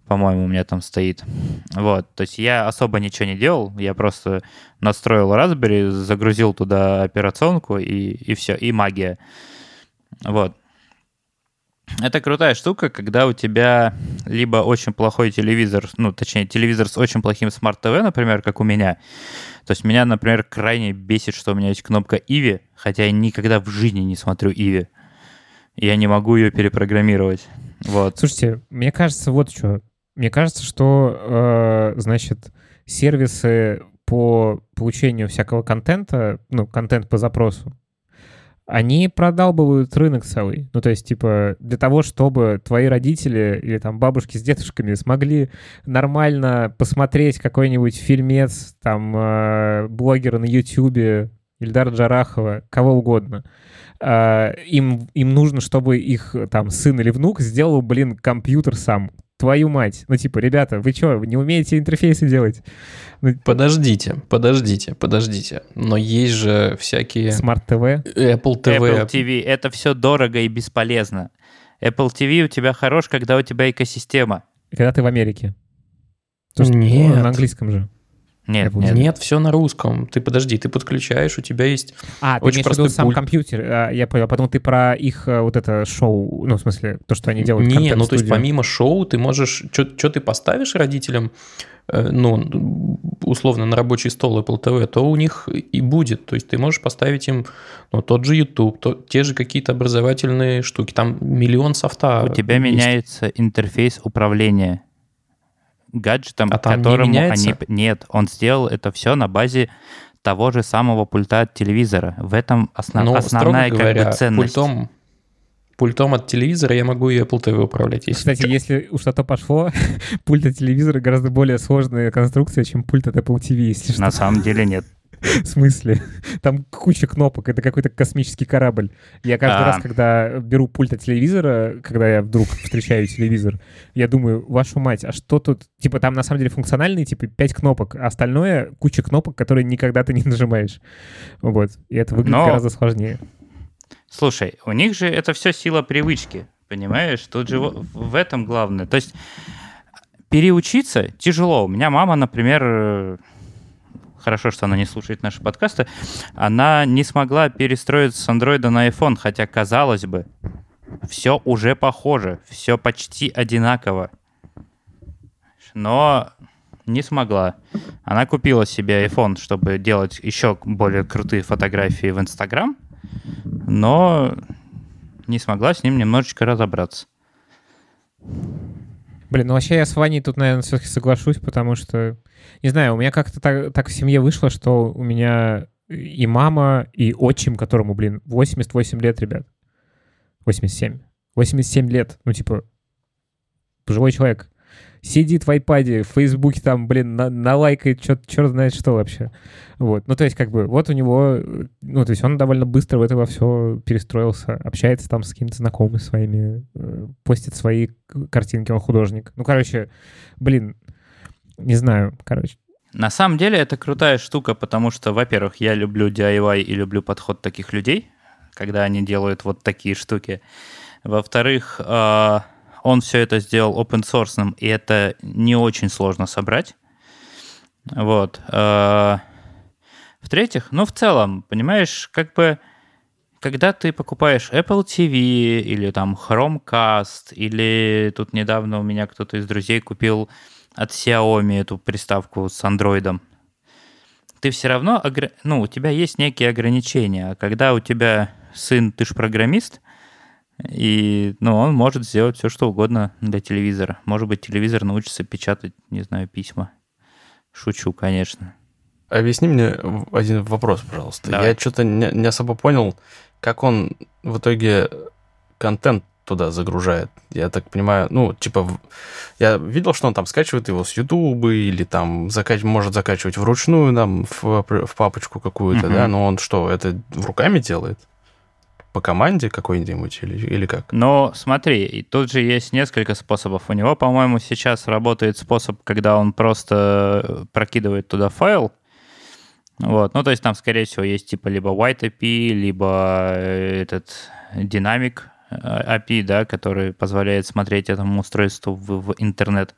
По-моему, у меня там стоит. Вот. То есть я особо ничего не делал. Я просто настроил Raspberry, загрузил туда операционку и, и все. И магия. Вот. Это крутая штука, когда у тебя либо очень плохой телевизор, ну, точнее, телевизор с очень плохим smart TV, например, как у меня. То есть меня, например, крайне бесит, что у меня есть кнопка Иви, хотя я никогда в жизни не смотрю Иви. Я не могу ее перепрограммировать. Вот. Слушайте, мне кажется, вот что. Мне кажется, что, э, значит, сервисы по получению всякого контента, ну, контент по запросу, они продалбывают рынок целый. Ну, то есть, типа, для того, чтобы твои родители или там бабушки с дедушками смогли нормально посмотреть какой-нибудь фильмец, там, э, блогера на Ютьюбе, Ильдар Джарахова, кого угодно, э, им, им нужно, чтобы их там сын или внук сделал, блин, компьютер сам твою мать. Ну, типа, ребята, вы что, вы не умеете интерфейсы делать? Ну, подождите, подождите, подождите. Но есть же всякие... Smart TV? Apple TV. Apple TV. Это все дорого и бесполезно. Apple TV у тебя хорош, когда у тебя экосистема. Когда ты в Америке. Нет. На английском же. Нет, нет. нет, все на русском. Ты подожди, ты подключаешь, у тебя есть а, очень ты простой сам пульт. компьютер. А, я понял. Потом ты про их э, вот это шоу, ну, в смысле, то, что они делают. Не, ну, то есть помимо шоу ты можешь... Что ты поставишь родителям, э, ну, условно, на рабочий стол Apple TV, то у них и будет. То есть ты можешь поставить им ну, тот же YouTube, то, те же какие-то образовательные штуки. Там миллион софта У тебя есть. меняется интерфейс управления гаджетом, а которому не они... Нет, он сделал это все на базе того же самого пульта от телевизора. В этом основ... ну, основная говоря, как бы ценность. Пультом, пультом от телевизора я могу и Apple TV управлять. Если Кстати, что. если уж что-то пошло, пульт от телевизора гораздо более сложная конструкция, чем пульт от Apple TV, если что. На самом деле нет. В смысле? Там куча кнопок, это какой-то космический корабль. Я каждый а. раз, когда беру пульт от телевизора, когда я вдруг встречаю телевизор, я думаю, вашу мать, а что тут? Типа там на самом деле функциональные, типа пять кнопок, а остальное куча кнопок, которые никогда ты не нажимаешь. Вот. И это выглядит Но... гораздо сложнее. Слушай, у них же это все сила привычки, понимаешь? Тут же в этом главное. То есть переучиться тяжело. У меня мама, например, хорошо, что она не слушает наши подкасты, она не смогла перестроиться с Android на iPhone, хотя, казалось бы, все уже похоже, все почти одинаково. Но не смогла. Она купила себе iPhone, чтобы делать еще более крутые фотографии в Instagram, но не смогла с ним немножечко разобраться. Блин, ну вообще я с Ваней тут, наверное, все-таки соглашусь, потому что не знаю, у меня как-то так, так в семье вышло, что у меня и мама, и отчим, которому, блин, 88 лет, ребят. 87. 87 лет. Ну, типа, пожилой человек. Сидит в айпаде, в фейсбуке там, блин, на, налайкает черт, черт знает что вообще. Вот. Ну, то есть, как бы, вот у него, ну, то есть он довольно быстро в это во все перестроился, общается там с какими-то знакомыми своими, э, постит свои картинки, он художник. Ну, короче, блин, не знаю, короче. На самом деле это крутая штука, потому что, во-первых, я люблю DIY и люблю подход таких людей, когда они делают вот такие штуки. Во-вторых, а, он все это сделал open source, и это не очень сложно собрать. Вот. А, в-третьих, ну, в целом, понимаешь, как бы, когда ты покупаешь Apple TV или там Chromecast, или тут недавно у меня кто-то из друзей купил от Xiaomi эту приставку с андроидом, ты все равно, ну, у тебя есть некие ограничения. Когда у тебя сын, ты же программист, и, ну, он может сделать все, что угодно для телевизора. Может быть, телевизор научится печатать, не знаю, письма. Шучу, конечно. Объясни мне один вопрос, пожалуйста. Давай. Я что-то не, не особо понял, как он в итоге контент туда загружает. Я так понимаю, ну, типа, я видел, что он там скачивает его с Ютуба или там закач... может закачивать вручную там в, в папочку какую-то, mm-hmm. да, но он что, это руками делает? По команде какой-нибудь или, или как? Но смотри, и тут же есть несколько способов. У него, по-моему, сейчас работает способ, когда он просто прокидывает туда файл, вот, ну, то есть там, скорее всего, есть типа либо YTP, либо э, этот динамик, API, да, который позволяет смотреть этому устройству в, в интернет.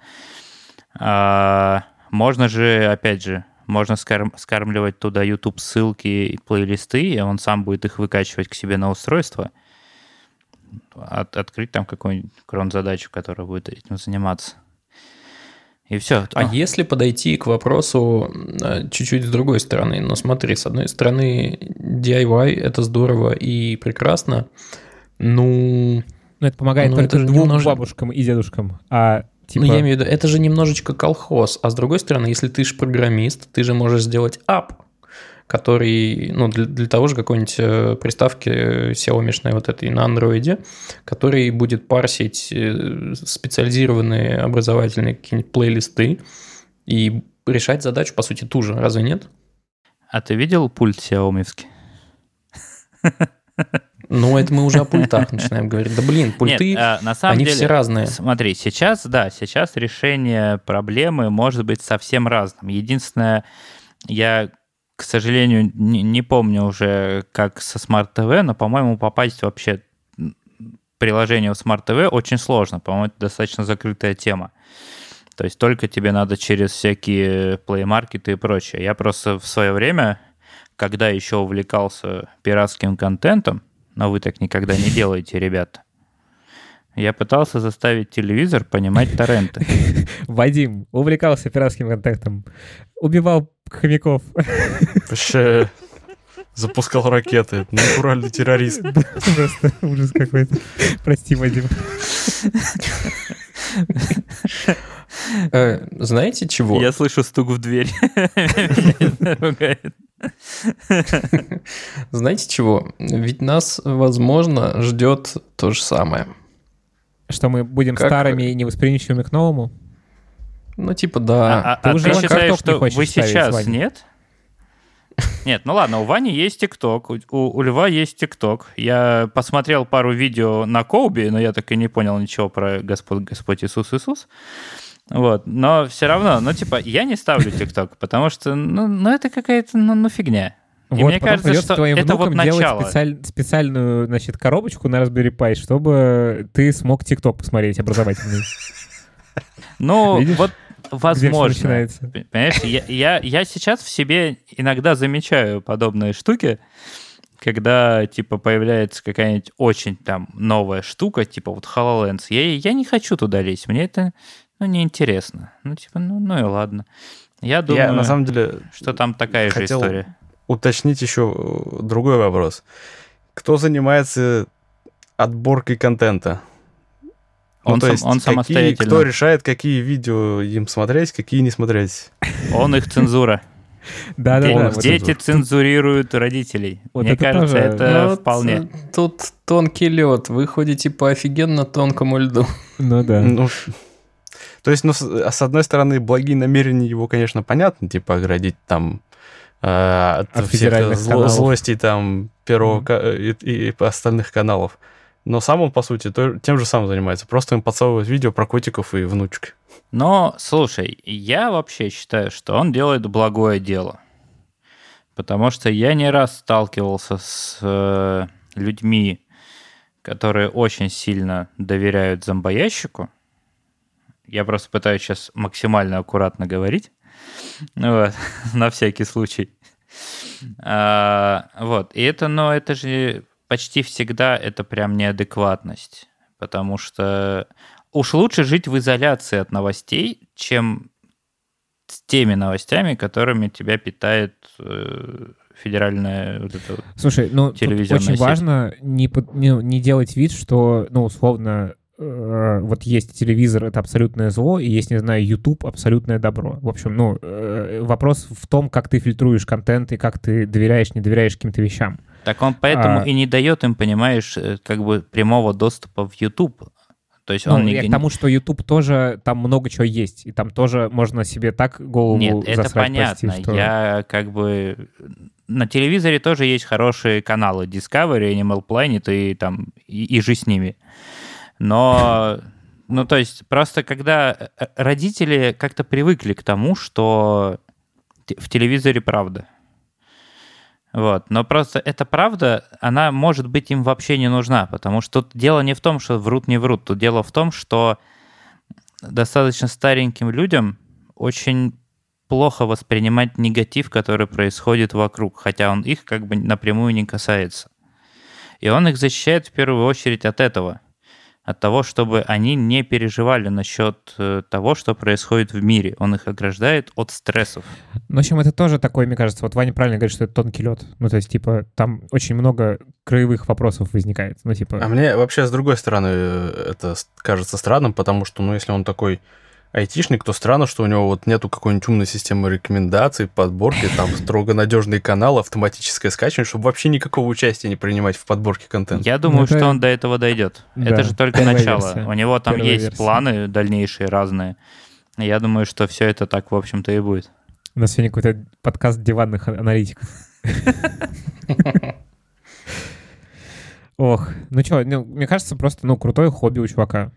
А, можно же, опять же, можно скарм, скармливать туда YouTube ссылки и плейлисты, и он сам будет их выкачивать к себе на устройство. От, открыть там какую-нибудь крон-задачу, которая будет этим заниматься. И все. А О. если подойти к вопросу э, чуть-чуть с другой стороны? Ну смотри, с одной стороны, DIY — это здорово и прекрасно, ну... Ну, это помогает ну, только это двум немножко... бабушкам и дедушкам. А типа... Ну, я имею в виду, это же немножечко колхоз. А с другой стороны, если ты же программист, ты же можешь сделать ап, который, ну, для, для того же какой-нибудь э, приставки Xiaomi вот этой на андроиде, который будет парсить э, специализированные образовательные какие-нибудь плейлисты и решать задачу, по сути, ту же, разве нет? А ты видел пульт Xiaomi? Ну, это мы уже о пультах начинаем говорить. Да блин, пульты, Нет, а, на самом они деле, все разные. Смотри, сейчас, да, сейчас решение проблемы может быть совсем разным. Единственное, я, к сожалению, не, не помню уже, как со Smart TV, но, по-моему, попасть вообще приложение в Smart TV очень сложно. По-моему, это достаточно закрытая тема. То есть только тебе надо через всякие Market и прочее. Я просто в свое время, когда еще увлекался пиратским контентом, но вы так никогда не делаете, ребята. Я пытался заставить телевизор понимать торренты. Вадим увлекался пиратским контентом, убивал хомяков. Вообще запускал ракеты. Натуральный террорист. Просто ужас какой-то. Прости, Вадим. Э, Знаете чего? Я слышу стук в дверь. Знаете чего? Ведь нас, возможно, ждет то же самое. Что мы будем Как- старыми и невосприимчивыми к новому? Ну, типа, да. А, а- ты а уже ты считаешь, что вы сейчас нет? Нет, ну ладно, у Вани есть ТикТок, у, у Льва есть ТикТок. Я посмотрел пару видео на Коуби, но я так и не понял ничего про Господь, Господь Иисус Иисус. Вот, но все равно, ну типа, я не ставлю ТикТок, потому что, ну, ну это какая-то, ну, ну фигня. И вот, мне кажется, что твоим это вот начало. специаль- специальную, значит, коробочку на Raspberry Pi, чтобы ты смог ТикТок посмотреть образовательный. Ну, вот возможно. Понимаешь, я, я, я сейчас в себе иногда замечаю подобные штуки, когда, типа, появляется какая-нибудь очень там новая штука, типа вот HoloLens. Я, я не хочу туда лезть, мне это, ну, неинтересно. Ну, типа, ну, ну и ладно. Я думаю, Я на самом деле что там такая же история. уточнить еще э, другой вопрос. Кто занимается отборкой контента? Ну, Он то сам- есть он какие- самостоятельно. Кто решает, какие видео им смотреть, какие не смотреть? Он их цензура. Да-да-да. Де- вот Дети цензурируют родителей. Вот Мне это кажется, тоже- это Ну, вполне. Тут тонкий лед. Вы ходите по офигенно тонкому льду. Ну да. Ну, то есть, ну, с, а с одной стороны, благие намерения его, конечно, понятно, типа оградить там э, от, От всех зло- злостей там первого Мгм. ка- и, и остальных каналов. Но сам он, по сути, то- тем же самым занимается. Просто им подсовывают видео про котиков и внучек. Но, слушай, я вообще считаю, что он делает благое дело. Потому что я не раз сталкивался с э, людьми, которые очень сильно доверяют зомбоящику. Я просто пытаюсь сейчас максимально аккуратно говорить. Вот, на всякий случай. А, вот, и это, но это же почти всегда это прям неадекватность. Потому что уж лучше жить в изоляции от новостей, чем с теми новостями, которыми тебя питает э, федеральная вот эта Слушай, ну очень сеть. важно не, под- не, не делать вид, что, ну, условно, э, вот есть телевизор — это абсолютное зло, и есть, не знаю, YouTube — абсолютное добро. В общем, ну, э, вопрос в том, как ты фильтруешь контент и как ты доверяешь, не доверяешь каким-то вещам. Так он поэтому А. и не дает им, понимаешь, э, как бы прямого доступа в YouTube. То есть Ну, он я не... к тому, что YouTube тоже, там много чего есть, и там тоже можно себе так голову Нет, это засрать, понятно. прости, что- Я как бы... На телевизоре тоже есть хорошие каналы Discovery, Animal Planet и там... И, и же с ними. Но... Ну, то есть, просто когда э, родители как-то привыкли к тому, что в телевизоре правда. Вот. Но просто эта правда, она, может быть, им вообще не нужна, потому что тут дело не в том, что врут, не врут. Тут дело в том, что достаточно стареньким людям очень плохо воспринимать негатив, который происходит вокруг, хотя он их как бы напрямую не касается. И он их защищает в первую очередь от этого, от того, чтобы они не переживали насчет э, того, что происходит в мире. Он их ограждает от стрессов. Ну, в общем, это тоже такой, мне кажется, вот Ваня правильно говорит, что это тонкий лед. Ну, то есть, типа, там очень много краевых вопросов возникает. Ну, типа... А мне вообще, с другой стороны, э, это кажется странным, потому что, ну, если он такой айтишник, то странно, что у него вот нету какой-нибудь умной системы рекомендаций, подборки, там строго надежный канал, автоматическое скачивание, чтобы вообще никакого участия не принимать в подборке контента. Я думаю, Ну, это- что он до этого дойдет. Да, это же только первая начало. версия. У него там Первая есть версия. планы дальнейшие разные. Я думаю, что все это так, в общем-то, и будет. У нас сегодня какой-то подкаст диванных аналитиков. Ох, ну что, мне кажется, просто, ну, крутое хобби у чувака.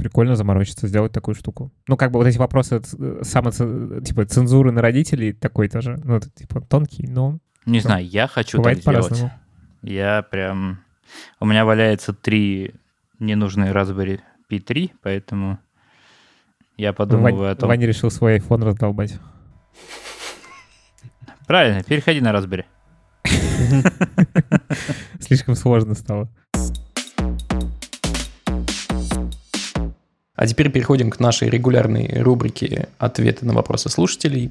Прикольно заморочиться, сделать такую штуку. Ну, как бы вот эти вопросы ц- само, ц- типа, цензуры на родителей такой тоже, ну, это, типа, тонкий, но Не Ну, знаю, я хочу так сделать. Я прям... У меня валяется три ненужные Raspberry Pi 3, поэтому я подумываю Вань- о том... Ваня решил свой iPhone раздолбать. Правильно, переходи на Raspberry. Слишком сложно стало. А теперь переходим к нашей регулярной рубрике «Ответы на вопросы слушателей».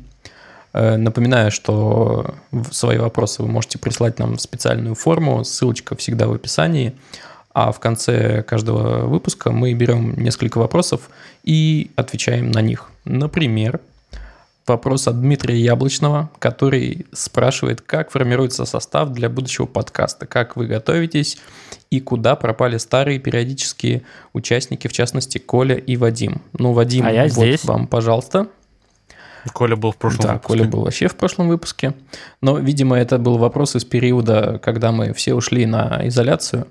Э, Напоминаю, что свои вопросы вы можете прислать нам в специальную форму, ссылочка всегда в описании. А в конце каждого выпуска мы берем несколько вопросов и отвечаем на них. Например, вопрос от Дмитрия Яблочного, который спрашивает, как формируется состав для будущего подкаста, как вы готовитесь и куда пропали старые периодические участники, в частности, Коля и Вадим. Ну, Вадим, А я вот здесь. вам, пожалуйста. Коля был в прошлом Да, выпуске. Коля был вообще в прошлом выпуске. Но, видимо, это был вопрос из периода, когда мы все ушли на изоляцию.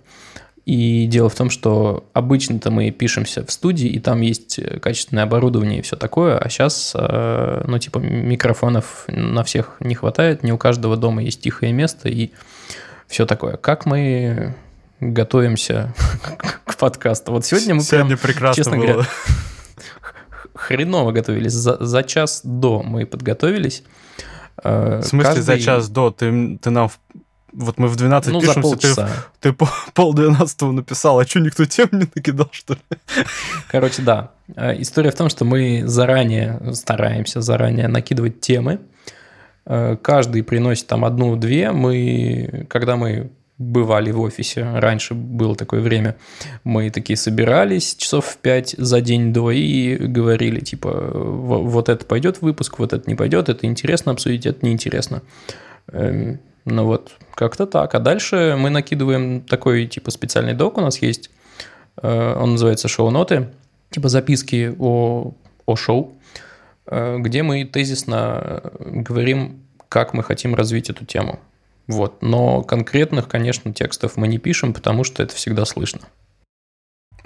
И дело в том, что обычно-то мы пишемся в студии, и там есть э, качественное оборудование и все такое, а сейчас, ну, типа, микрофонов на всех не хватает, не у каждого дома есть тихое место и все такое. Как мы готовимся к подкасту? Вот сегодня мы прям Сегодня прекрасно честно было. говоря, хреново готовились. За, за час до мы подготовились. Э, В смысле, за каждый- час до? Ты, ты нам... Вот мы в 12 Ну, пишемся, ты, ты пол, пол 12 написал, а что, никто тем не накидал, что ли? Короче, да. Э, История в том, что мы заранее стараемся заранее накидывать темы. Э, Каждый приносит там одну-две. Мы, когда мы бывали в офисе, раньше было такое время, мы такие собирались часов в пять за день до и говорили, типа, «Во- вот это пойдет в выпуск, вот это не пойдет, это интересно обсудить, это неинтересно. Ну вот, как-то так. А дальше мы накидываем такой, типа, специальный док у нас есть, Э, он называется «Шоу-ноты», типа записки о, о шоу, э, где мы тезисно э, говорим, как мы хотим развить эту тему. Вот. Но конкретных, конечно, текстов мы не пишем, потому что это всегда слышно.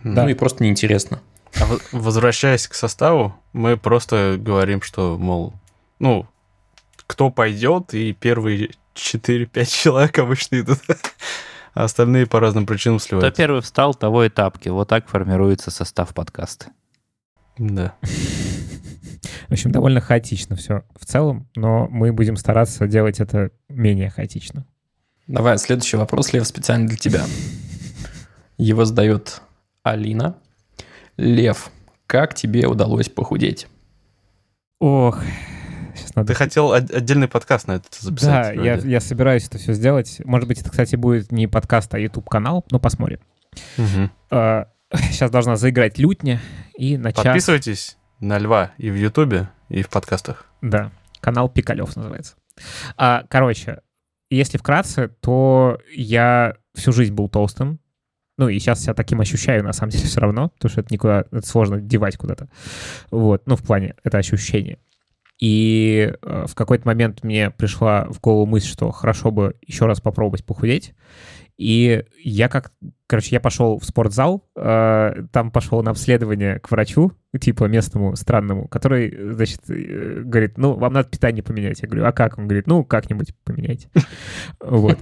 Да. Ну и просто неинтересно. А возвращаясь к составу, мы просто говорим, что, мол, ну, кто пойдет, и первые 4-5 человек обычно идут, а остальные по разным причинам Кто сливаются. первый встал, того и тапки. Вот так формируется состав подкаста. Да. В общем, довольно хаотично все в целом, но мы будем стараться делать это менее хаотично. Давай, следующий вопрос, Лев, специально для тебя. Его задает Алина. Лев, как тебе удалось похудеть? Ох, сейчас надо... Ты хотел от- отдельный подкаст на это Да, записать? я, вроде. я собираюсь это все сделать. Может быть, это, кстати, будет не подкаст, а YouTube-канал, но посмотрим. Мгм. Сейчас должна заиграть лютня и начать... Подписывайтесь на Льва и в Ютубе, и в подкастах. Да, канал Пикалев называется. А, короче, если вкратце, то я всю жизнь был толстым. Ну, и сейчас себя таким ощущаю, на самом деле, все равно, потому что это никуда, это сложно девать куда-то. Вот, ну, в плане, это ощущение. И э, в какой-то момент мне пришла в голову мысль, что хорошо бы еще раз попробовать похудеть. И я как... Короче, я пошел в спортзал, э, там пошел на обследование к врачу, типа местному, странному, который, значит, э, говорит, ну, вам надо питание поменять. Я говорю, а как? Он говорит, ну, как-нибудь поменяйте. Вот.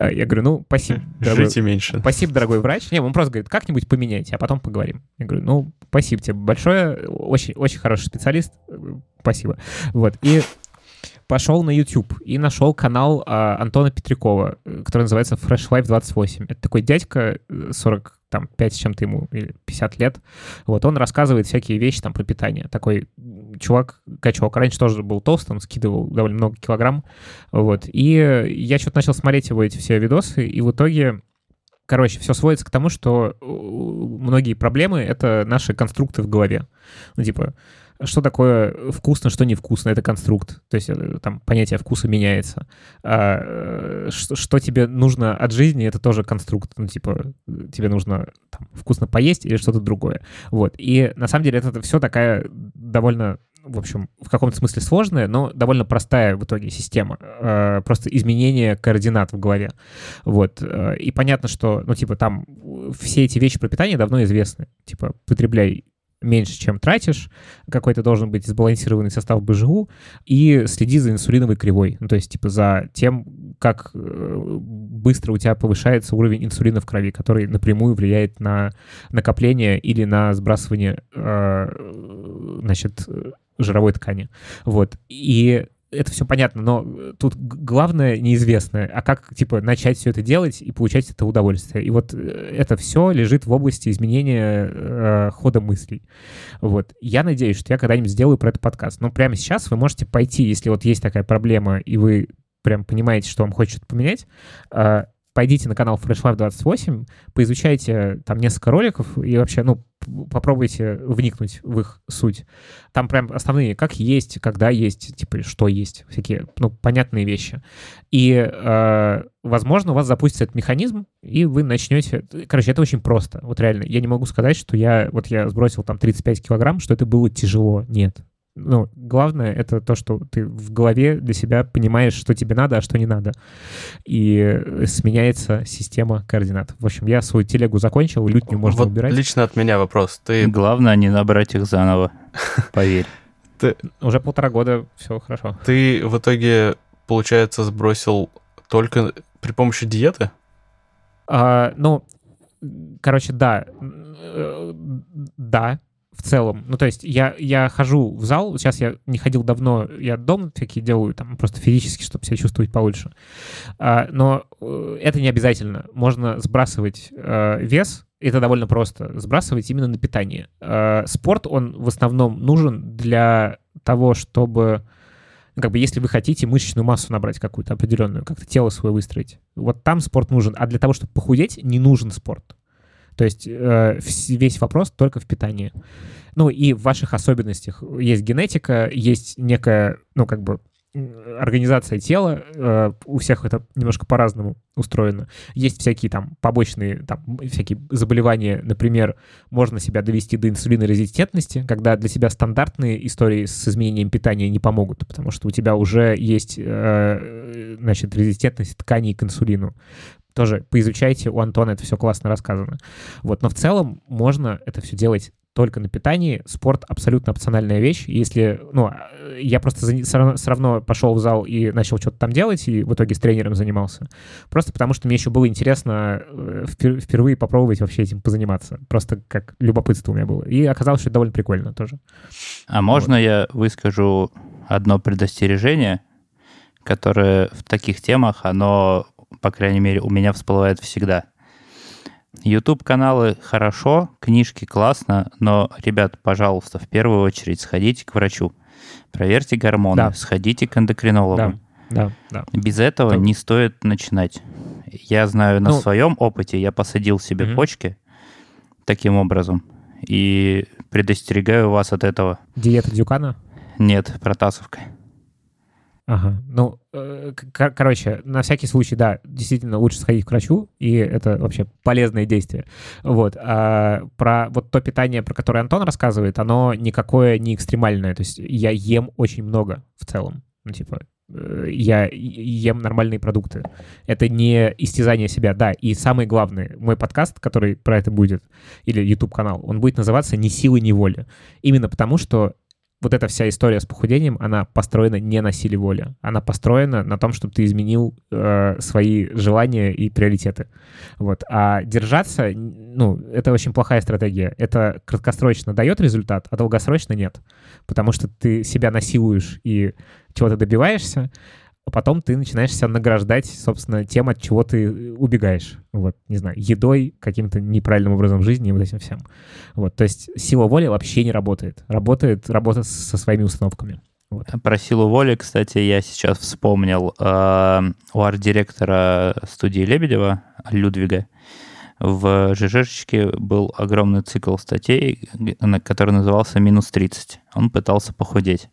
А Я говорю, ну, спасибо, Жрите меньше. Спасибо, дорогой врач. Не, он просто говорит, как-нибудь поменяйте, а потом поговорим. Я говорю, ну, спасибо тебе большое, очень, очень хороший специалист, спасибо. Вот, и пошел на YouTube и нашел канал а, Антона Петрякова, э, который называется Fresh Life 28. Это такой дядька, э, 40, там, 5 с чем-то ему, или 50 лет. Вот, он рассказывает всякие вещи там про питание. Такой чувак, качок. Раньше тоже был толстым, скидывал довольно много килограмм. Вот, и э, я что-то начал смотреть его эти все видосы, и в итоге короче, все сводится к тому, что э, многие проблемы — это наши конструкты в голове. Ну, типа, что такое вкусно, что невкусно, это конструкт. То есть э, там понятие вкуса меняется. А, э, что, что тебе нужно от жизни, это тоже конструкт. Ну, типа, тебе нужно там, вкусно поесть или что-то другое. Вот. И на самом деле это, все такая довольно в общем, в каком-то смысле сложная, но довольно простая в итоге система. Э, просто изменение координат в голове. Вот. И понятно, что, ну, типа, там все эти вещи про питание давно известны. Типа, потребляй меньше, чем тратишь, какой-то должен быть сбалансированный состав БЖУ, и следи за инсулиновой кривой, ну, то есть, типа, за тем, как э, быстро у тебя повышается уровень инсулина в крови, который напрямую влияет на накопление или на сбрасывание, значит, жировой ткани. Вот. И это все понятно, но тут главное неизвестное, а как, типа, начать все это делать и получать это удовольствие. И вот э, это все лежит в области изменения э, хода мыслей. Вот. Я надеюсь, что я когда-нибудь сделаю про это подкаст. Но прямо сейчас вы можете пойти, если вот есть такая проблема, и вы прям понимаете, что вам хочется поменять, э, пойдите на канал Fresh Life 28, поизучайте там несколько роликов и вообще, ну, попробуйте вникнуть в их суть. Там прям основные, как есть, когда есть, типа, что есть, всякие, ну, понятные вещи. И, э, возможно, у вас запустится этот механизм, и вы начнете... Короче, это очень просто. Вот реально, я не могу сказать, что я... Вот я сбросил там 35 килограмм, что это было тяжело. Нет ну, главное это то, что ты в голове для себя понимаешь, что тебе надо, а что не надо. И сменяется система координат. В общем, я свою телегу закончил, лютню можно вот убирать. лично от меня вопрос. Ты... Главное не набрать их заново, поверь. Ты... Уже полтора года, все хорошо. Ты в итоге, получается, сбросил только при помощи диеты? А, ну, короче, да. Э, да, в целом. Ну, то есть я, я хожу в зал, сейчас я не ходил давно, я дома всякие делаю, там, просто физически, чтобы себя чувствовать получше. А, но э, это не обязательно. Можно сбрасывать э, вес, это довольно просто, сбрасывать именно на питание. Э, спорт, он в основном нужен для того, чтобы ну, как бы если вы хотите мышечную массу набрать какую-то определенную, как-то тело свое выстроить, вот там спорт нужен. А для того, чтобы похудеть, не нужен спорт. То есть э, весь вопрос только в питании. Ну и в ваших особенностях есть генетика, есть некая, ну как бы организация тела, э, у всех это немножко по-разному устроено. Есть всякие там побочные, там, всякие заболевания, например, можно себя довести до инсулинорезистентности, когда для себя стандартные истории с изменением питания не помогут, потому что у тебя уже есть, э, значит, резистентность тканей к инсулину тоже поизучайте, у Антона это все классно рассказано. Вот, но в целом можно это все делать только на питании. Спорт абсолютно опциональная вещь. Если, ну, я просто за, все равно пошел в зал и начал что-то там делать, и в итоге с тренером занимался. Просто потому, что мне еще было интересно э, впервые попробовать вообще этим позаниматься. Просто как любопытство у меня было. И оказалось, что это довольно прикольно тоже. А можно вот. я выскажу одно предостережение, которое в таких темах, оно по крайней мере, у меня всплывает всегда. YouTube-каналы хорошо, книжки классно, но, ребят, пожалуйста, в первую очередь сходите к врачу, проверьте гормоны, да. сходите к эндокринологу. Да, да, да. Без этого да. не стоит начинать. Я знаю на ну, своем опыте, я посадил себе угу. почки таким образом и предостерегаю вас от этого. Диета Дюкана? Нет, протасовка. Ага. Ну, э, кор- короче, на всякий случай, да, действительно лучше сходить к врачу, и это вообще полезное действие. Вот. А про вот то питание, про которое Антон рассказывает, оно никакое не экстремальное. То есть я ем очень много в целом. Ну, типа, э, я ем нормальные продукты. Это не истязание себя, да. И самое главное, мой подкаст, который про это будет, или YouTube-канал, он будет называться «Ни силы, ни воли». Именно потому, что вот эта вся история с похудением, она построена не на силе воли. Она построена на том, чтобы ты изменил э, свои желания и приоритеты. Вот. А держаться, ну, это очень плохая стратегия. Это краткосрочно дает результат, а долгосрочно нет. Потому что ты себя насилуешь и чего-то добиваешься, а потом ты начинаешь себя награждать, собственно, тем, от чего ты убегаешь. Вот, не знаю, едой, каким-то неправильным образом жизни и вот этим всем. Вот, то есть сила воли вообще не работает. Работает работа со своими установками. Вот. Про силу воли, кстати, я сейчас вспомнил. Э, у арт-директора студии Лебедева, Людвига, в ЖЖшечке был огромный цикл статей, который назывался «Минус 30». Он пытался похудеть.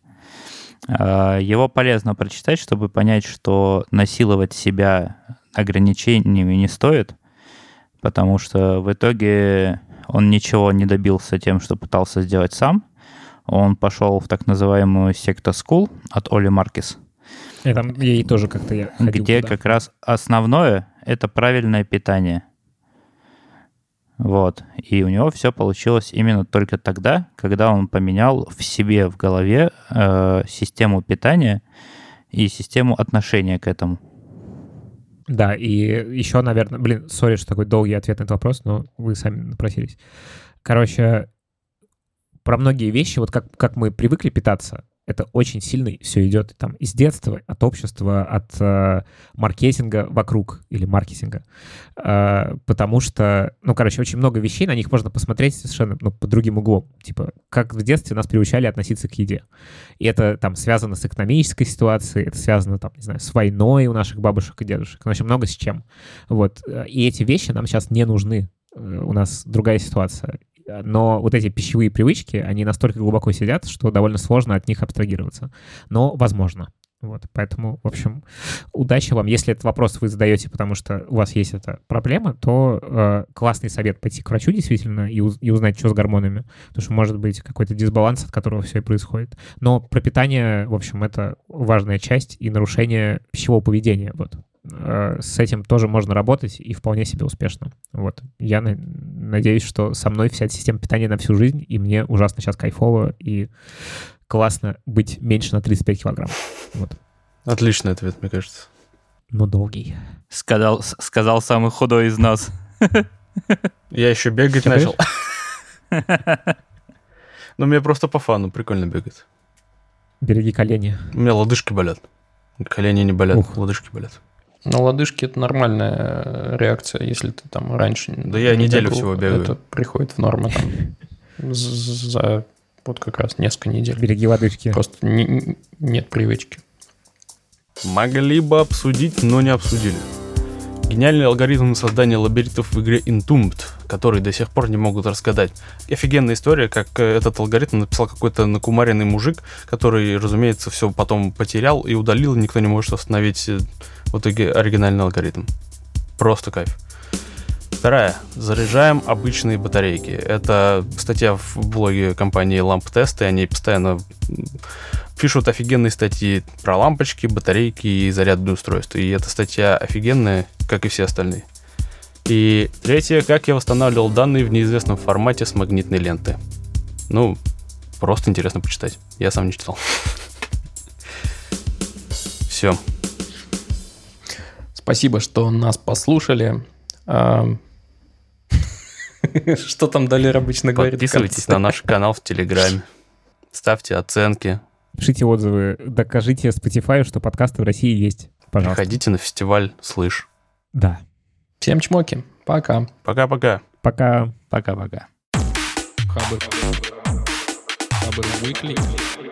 А, его полезно прочитать, чтобы понять, что насиловать себя ограничениями не стоит, потому что в итоге он ничего не добился тем, что пытался сделать сам. Он пошел в так называемую секта School от Оли Маркис. И там ей тоже как-то я ходил Где туда. как раз основное — это правильное питание. Вот. И у него все получилось именно только тогда, когда он поменял в себе в голове э, систему питания и систему отношения к этому. Да, и еще, наверное, блин, сори, что такой долгий ответ на этот вопрос, но вы сами напросились. Короче, про многие вещи, вот как, как мы привыкли питаться, это очень сильно все идет там из детства, от общества, от э, маркетинга вокруг или маркетинга. Э, потому что, ну, короче, очень много вещей, на них можно посмотреть совершенно ну, под другим углом. Типа, как в детстве нас приучали относиться к еде. И это там связано с экономической ситуацией, это связано, там, не знаю, с войной у наших бабушек и дедушек. Ну, очень много с чем. Вот. И эти вещи нам сейчас не нужны э, у нас другая ситуация но вот эти пищевые привычки, они настолько глубоко сидят, что довольно сложно от них абстрагироваться. Но возможно. Вот, поэтому, в общем, удачи вам. Если этот вопрос вы задаете, потому что у вас есть эта проблема, то э, классный совет пойти к врачу действительно и, уз- и узнать, что с гормонами. Потому что может быть какой-то дисбаланс, от которого все и происходит. Но пропитание, в общем, это важная часть и нарушение пищевого поведения. Вот. Э, с этим тоже можно работать и вполне себе успешно. Вот. Я на- надеюсь, что со мной вся эта система питания на всю жизнь, и мне ужасно сейчас кайфово и классно быть меньше на 35 килограмм. Вот. Отличный ответ, мне кажется. Но долгий. Сказал, сказал самый худой из нас. Я еще бегать начал. Ну, мне просто по фану прикольно бегать. Береги колени. У меня лодыжки болят. Колени не болят, Ух. лодыжки болят. На лодыжки это нормальная реакция, если ты там раньше... Да я неделю всего бегаю. Это приходит в норму там за вот как раз несколько недель. Береги лодыжки. Просто не, нет привычки. Могли бы обсудить, но не обсудили. Гениальный алгоритм создания лабиринтов в игре Entombed, который до сих пор не могут разгадать. Офигенная история, как э, этот алгоритм написал какой-то накумаренный мужик, который, разумеется, все потом потерял и удалил, никто не может восстановить э, в итоге оригинальный алгоритм. Просто кайф. Вторая. Заряжаем обычные батарейки. Это статья в блоге компании Lamp Test, и они постоянно пишут офигенные статьи про лампочки, батарейки и зарядные устройства. И эта статья офигенная, как и все остальные. И третье, как я восстанавливал данные в неизвестном формате с магнитной ленты. Ну, просто интересно почитать. Я сам не читал. Все. Спасибо, что нас послушали. Что там Далер обычно говорит? Подписывайтесь на наш канал в Телеграме. Ставьте оценки. Пишите отзывы. Докажите Spotify, что подкасты в России есть. Пожалуйста. Приходите на фестиваль «Слышь». Да. Всем чмоки. Пока. Пока-пока. Пока. Пока-пока. Хабр. Хабр Weekly.